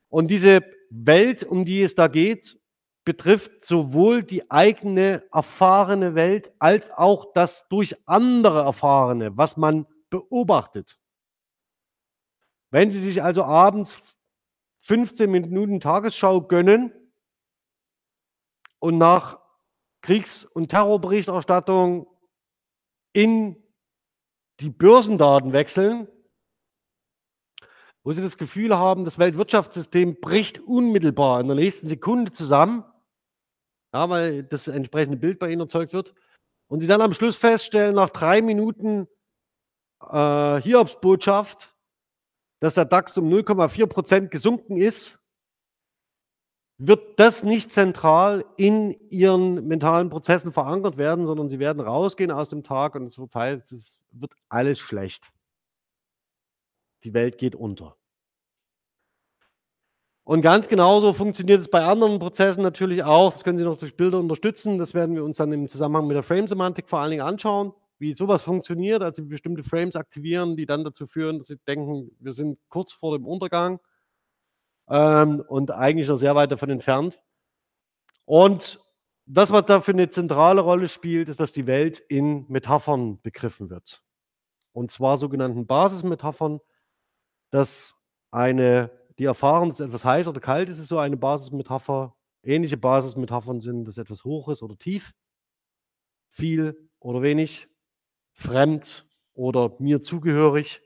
Und diese Welt, um die es da geht, betrifft sowohl die eigene erfahrene Welt als auch das durch andere erfahrene, was man beobachtet. Wenn Sie sich also abends 15 Minuten Tagesschau gönnen und nach Kriegs- und Terrorberichterstattung in die Börsendaten wechseln, wo sie das Gefühl haben, das Weltwirtschaftssystem bricht unmittelbar in der nächsten Sekunde zusammen, ja, weil das entsprechende Bild bei ihnen erzeugt wird, und sie dann am Schluss feststellen, nach drei Minuten äh, Hiobsbotschaft, dass der DAX um 0,4 Prozent gesunken ist, wird das nicht zentral in ihren mentalen Prozessen verankert werden, sondern sie werden rausgehen aus dem Tag und es wird alles schlecht. Die Welt geht unter. Und ganz genauso funktioniert es bei anderen Prozessen natürlich auch. Das können Sie noch durch Bilder unterstützen. Das werden wir uns dann im Zusammenhang mit der Frame-Semantik vor allen Dingen anschauen, wie sowas funktioniert, also wie bestimmte Frames aktivieren, die dann dazu führen, dass Sie denken, wir sind kurz vor dem Untergang ähm, und eigentlich noch sehr weit davon entfernt. Und das, was da für eine zentrale Rolle spielt, ist, dass die Welt in Metaphern begriffen wird. Und zwar sogenannten Basismetaphern, dass eine, die erfahren, dass etwas heiß oder kalt ist, ist so eine Basismetapher. Ähnliche Basismetaphern sind, dass etwas hoch ist oder tief, viel oder wenig, fremd oder mir zugehörig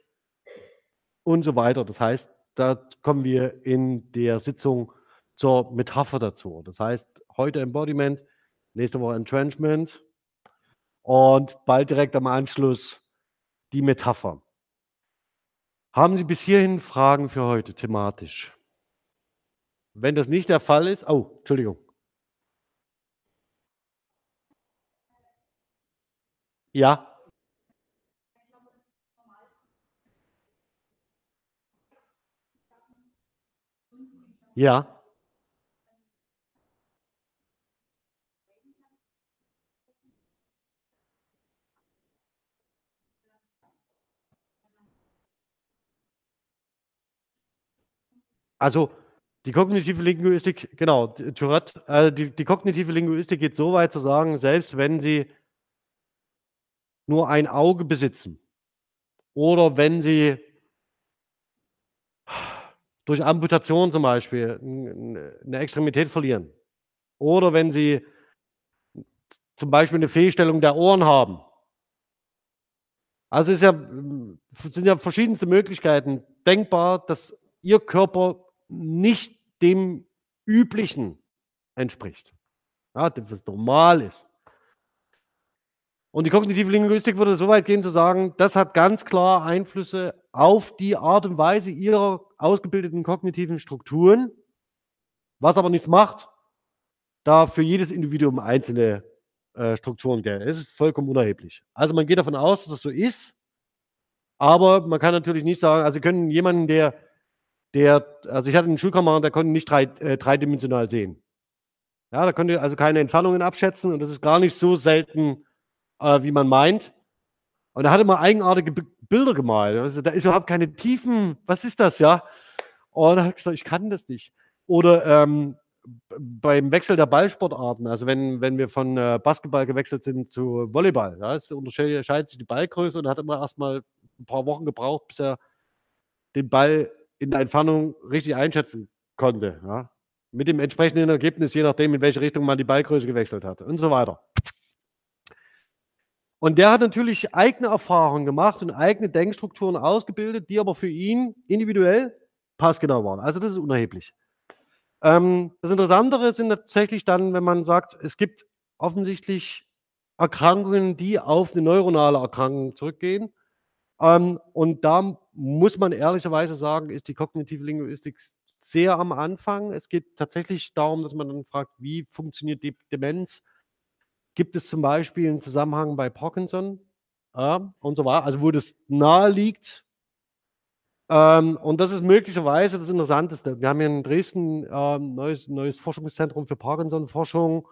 und so weiter. Das heißt, da kommen wir in der Sitzung zur Metapher dazu. Das heißt, heute Embodiment, nächste Woche Entrenchment und bald direkt am Anschluss die Metapher. Haben Sie bis hierhin Fragen für heute thematisch? Wenn das nicht der Fall ist, oh, Entschuldigung. Ja. Ja. Also Die kognitive Linguistik, genau, Tourette, äh, die, die kognitive Linguistik geht so weit zu sagen, selbst wenn Sie nur ein Auge besitzen oder wenn Sie durch Amputation zum Beispiel eine Extremität verlieren oder wenn Sie zum Beispiel eine Fehlstellung der Ohren haben. Also es ja, sind ja verschiedenste Möglichkeiten denkbar, dass Ihr Körper nicht dem Üblichen entspricht. Ja, was normal ist. Und die kognitive Linguistik würde so weit gehen zu sagen, das hat ganz klar Einflüsse auf die Art und Weise ihrer ausgebildeten kognitiven Strukturen, was aber nichts macht, da für jedes Individuum einzelne äh, Strukturen gelten. Es ist vollkommen unerheblich. Also man geht davon aus, dass es so ist, aber man kann natürlich nicht sagen, also können jemanden, der der, also ich hatte einen Schulkameraden, der konnte nicht drei, äh, dreidimensional sehen. Ja, da konnte also keine Entfernungen abschätzen und das ist gar nicht so selten, äh, wie man meint. Und er hatte mal eigenartige B Bilder gemalt. Also da ist überhaupt keine Tiefen. Was ist das, ja? Und habe ich gesagt, ich kann das nicht. Oder ähm, beim Wechsel der Ballsportarten, also wenn, wenn wir von äh, Basketball gewechselt sind zu Volleyball, ja, es unterscheidet sich die Ballgröße und hat immer erstmal ein paar Wochen gebraucht, bis er den Ball in der Entfernung richtig einschätzen konnte. Ja? Mit dem entsprechenden Ergebnis, je nachdem, in welche Richtung man die Ballgröße gewechselt hat und so weiter. Und der hat natürlich eigene Erfahrungen gemacht und eigene Denkstrukturen ausgebildet, die aber für ihn individuell passgenau waren. Also das ist unerheblich. Ähm, das Interessantere sind tatsächlich dann, wenn man sagt, es gibt offensichtlich Erkrankungen, die auf eine neuronale Erkrankung zurückgehen. Ähm, und da muss man ehrlicherweise sagen, ist die kognitive Linguistik sehr am Anfang. Es geht tatsächlich darum, dass man dann fragt, wie funktioniert die Demenz? Gibt es zum Beispiel einen Zusammenhang bei Parkinson ja, und so weiter, also wo das nahe liegt? Ähm, und das ist möglicherweise das Interessanteste. Wir haben hier in Dresden ein ähm, neues, neues Forschungszentrum für Parkinson-Forschung,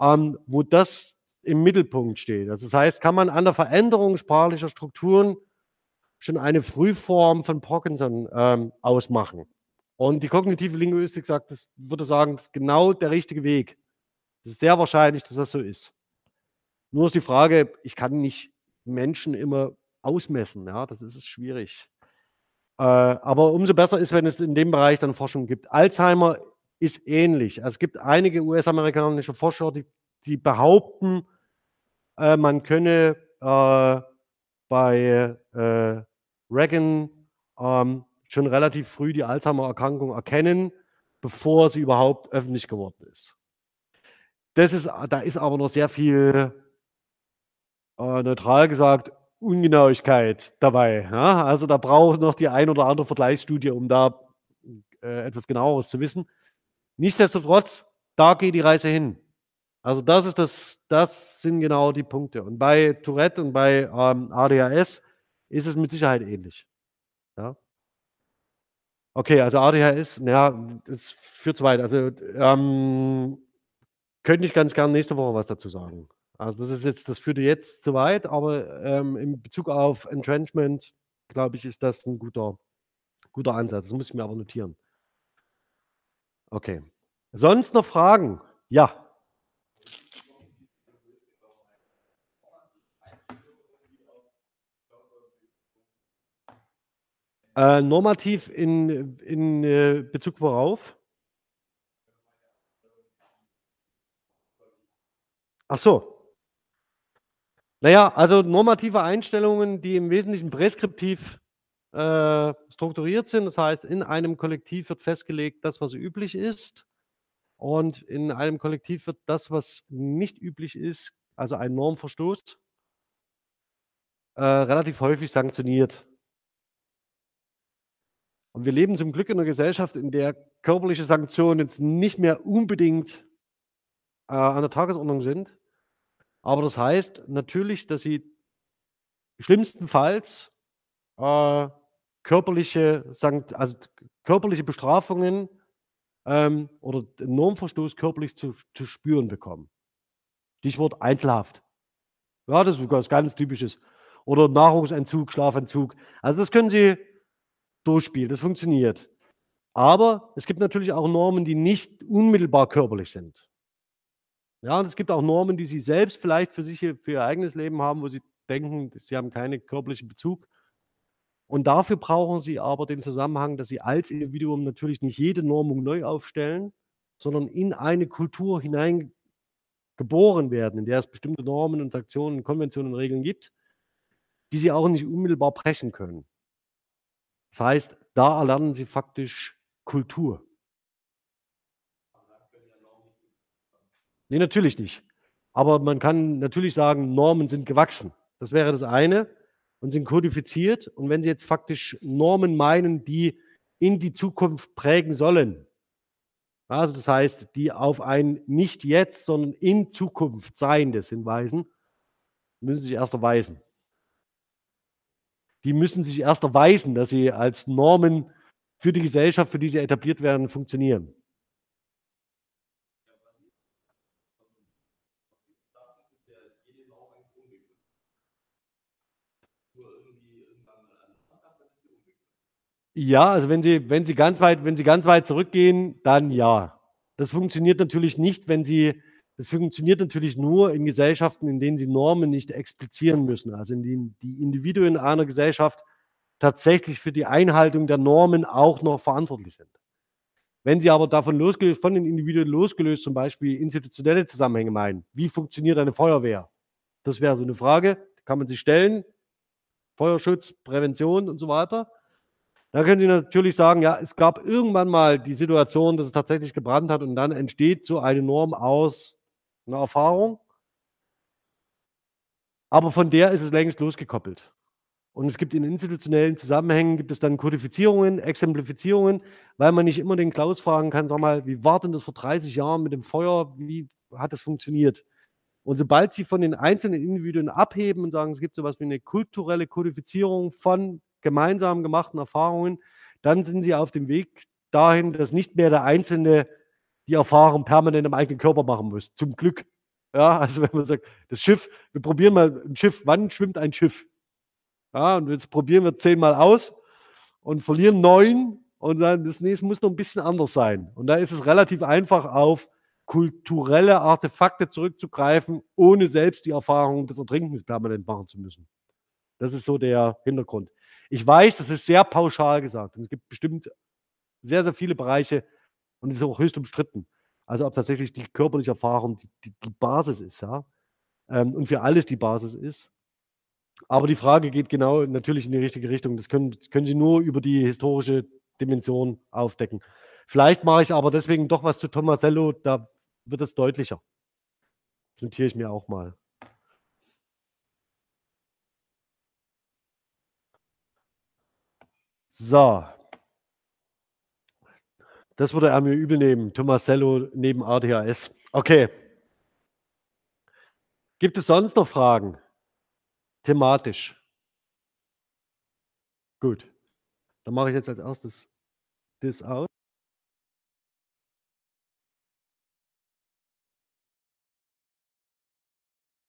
ähm, wo das im Mittelpunkt steht. Also das heißt, kann man an der Veränderung sprachlicher Strukturen schon eine Frühform von Parkinson ähm, ausmachen. Und die kognitive Linguistik sagt, das würde sagen, das ist genau der richtige Weg. Es ist sehr wahrscheinlich, dass das so ist. Nur ist die Frage, ich kann nicht Menschen immer ausmessen. Ja, das ist schwierig. Äh, aber umso besser ist, wenn es in dem Bereich dann Forschung gibt. Alzheimer ist ähnlich. Also es gibt einige US-amerikanische Forscher, die, die behaupten, äh, man könne äh, bei äh, Reagan ähm, schon relativ früh die Alzheimer-Erkrankung erkennen, bevor sie überhaupt öffentlich geworden ist. Das ist da ist aber noch sehr viel, äh, neutral gesagt, Ungenauigkeit dabei. Ja? Also da braucht es noch die ein oder andere Vergleichsstudie, um da äh, etwas genaueres zu wissen. Nichtsdestotrotz, da geht die Reise hin. Also das ist das, das sind genau die Punkte. Und bei Tourette und bei ähm, ADHS ist es mit Sicherheit ähnlich. Ja. Okay, also ADHS, ja, das führt zu weit. Also ähm, könnte ich ganz gerne nächste Woche was dazu sagen. Also das ist jetzt, das führte jetzt zu weit, aber ähm, in Bezug auf Entrenchment, glaube ich, ist das ein guter, guter Ansatz. Das muss ich mir aber notieren. Okay. Sonst noch Fragen? Ja. Äh, normativ in, in äh, Bezug worauf? Ach so. Naja, also normative Einstellungen, die im Wesentlichen präskriptiv äh, strukturiert sind. Das heißt, in einem Kollektiv wird festgelegt, das, was üblich ist. Und in einem Kollektiv wird das, was nicht üblich ist, also ein Normverstoß, äh, relativ häufig sanktioniert. Und wir leben zum Glück in einer Gesellschaft, in der körperliche Sanktionen jetzt nicht mehr unbedingt äh, an der Tagesordnung sind. Aber das heißt natürlich, dass sie schlimmstenfalls äh, körperliche, Sankt also körperliche Bestrafungen ähm, oder Normverstoß körperlich zu, zu spüren bekommen. Stichwort Einzelhaft. Ja, das ist was ganz Typisches. Oder Nahrungsentzug, Schlafentzug. Also das können Sie durchspielt. Das funktioniert. Aber es gibt natürlich auch Normen, die nicht unmittelbar körperlich sind. Ja, und es gibt auch Normen, die Sie selbst vielleicht für sich für Ihr eigenes Leben haben, wo Sie denken, Sie haben keinen körperlichen Bezug. Und dafür brauchen Sie aber den Zusammenhang, dass Sie als Individuum natürlich nicht jede Normung neu aufstellen, sondern in eine Kultur hinein geboren werden, in der es bestimmte Normen und Sanktionen, Konventionen und Regeln gibt, die Sie auch nicht unmittelbar brechen können. Das heißt, da erlernen Sie faktisch Kultur. Ne, natürlich nicht. Aber man kann natürlich sagen, Normen sind gewachsen. Das wäre das eine und sind kodifiziert. Und wenn Sie jetzt faktisch Normen meinen, die in die Zukunft prägen sollen, also das heißt, die auf ein nicht jetzt, sondern in Zukunft Seiendes hinweisen, müssen Sie sich erst erweisen. Die müssen sich erst erweisen, dass sie als Normen für die Gesellschaft, für die sie etabliert werden, funktionieren. Ja, also wenn Sie wenn Sie ganz weit wenn Sie ganz weit zurückgehen, dann ja. Das funktioniert natürlich nicht, wenn Sie das funktioniert natürlich nur in Gesellschaften, in denen Sie Normen nicht explizieren müssen, also in denen die Individuen einer Gesellschaft tatsächlich für die Einhaltung der Normen auch noch verantwortlich sind. Wenn Sie aber davon losgelöst von den Individuen losgelöst zum Beispiel institutionelle Zusammenhänge meinen, wie funktioniert eine Feuerwehr? Das wäre so eine Frage, kann man sich stellen, Feuerschutz, Prävention und so weiter. Da können Sie natürlich sagen, ja, es gab irgendwann mal die Situation, dass es tatsächlich gebrannt hat und dann entsteht so eine Norm aus einer Erfahrung. Aber von der ist es längst losgekoppelt. Und es gibt in institutionellen Zusammenhängen gibt es dann Kodifizierungen, Exemplifizierungen, weil man nicht immer den Klaus fragen kann, sag mal, wie war denn das vor 30 Jahren mit dem Feuer? Wie hat das funktioniert? Und sobald Sie von den einzelnen Individuen abheben und sagen, es gibt so etwas wie eine kulturelle Kodifizierung von gemeinsam gemachten Erfahrungen, dann sind sie auf dem Weg dahin, dass nicht mehr der Einzelne die Erfahrung permanent im eigenen Körper machen muss. Zum Glück. Ja, also wenn man sagt, das Schiff, wir probieren mal ein Schiff, wann schwimmt ein Schiff? Ja, und jetzt probieren wir zehnmal aus und verlieren neun und dann das nächste muss noch ein bisschen anders sein. Und da ist es relativ einfach auf kulturelle Artefakte zurückzugreifen, ohne selbst die Erfahrung des Ertrinkens permanent machen zu müssen. Das ist so der Hintergrund. Ich weiß, das ist sehr pauschal gesagt und es gibt bestimmt sehr, sehr viele Bereiche und es ist auch höchst umstritten. Also ob tatsächlich die körperliche Erfahrung die, die, die Basis ist, ja, ähm, und für alles die Basis ist. Aber die Frage geht genau natürlich in die richtige Richtung. Das können, können Sie nur über die historische Dimension aufdecken. Vielleicht mache ich aber deswegen doch was zu Tomasello, da wird es deutlicher. Das notiere ich mir auch mal. So. Das würde er mir übel nehmen. Tomasello neben ADHS. Okay. Gibt es sonst noch Fragen? Thematisch. Gut. Dann mache ich jetzt als erstes das aus.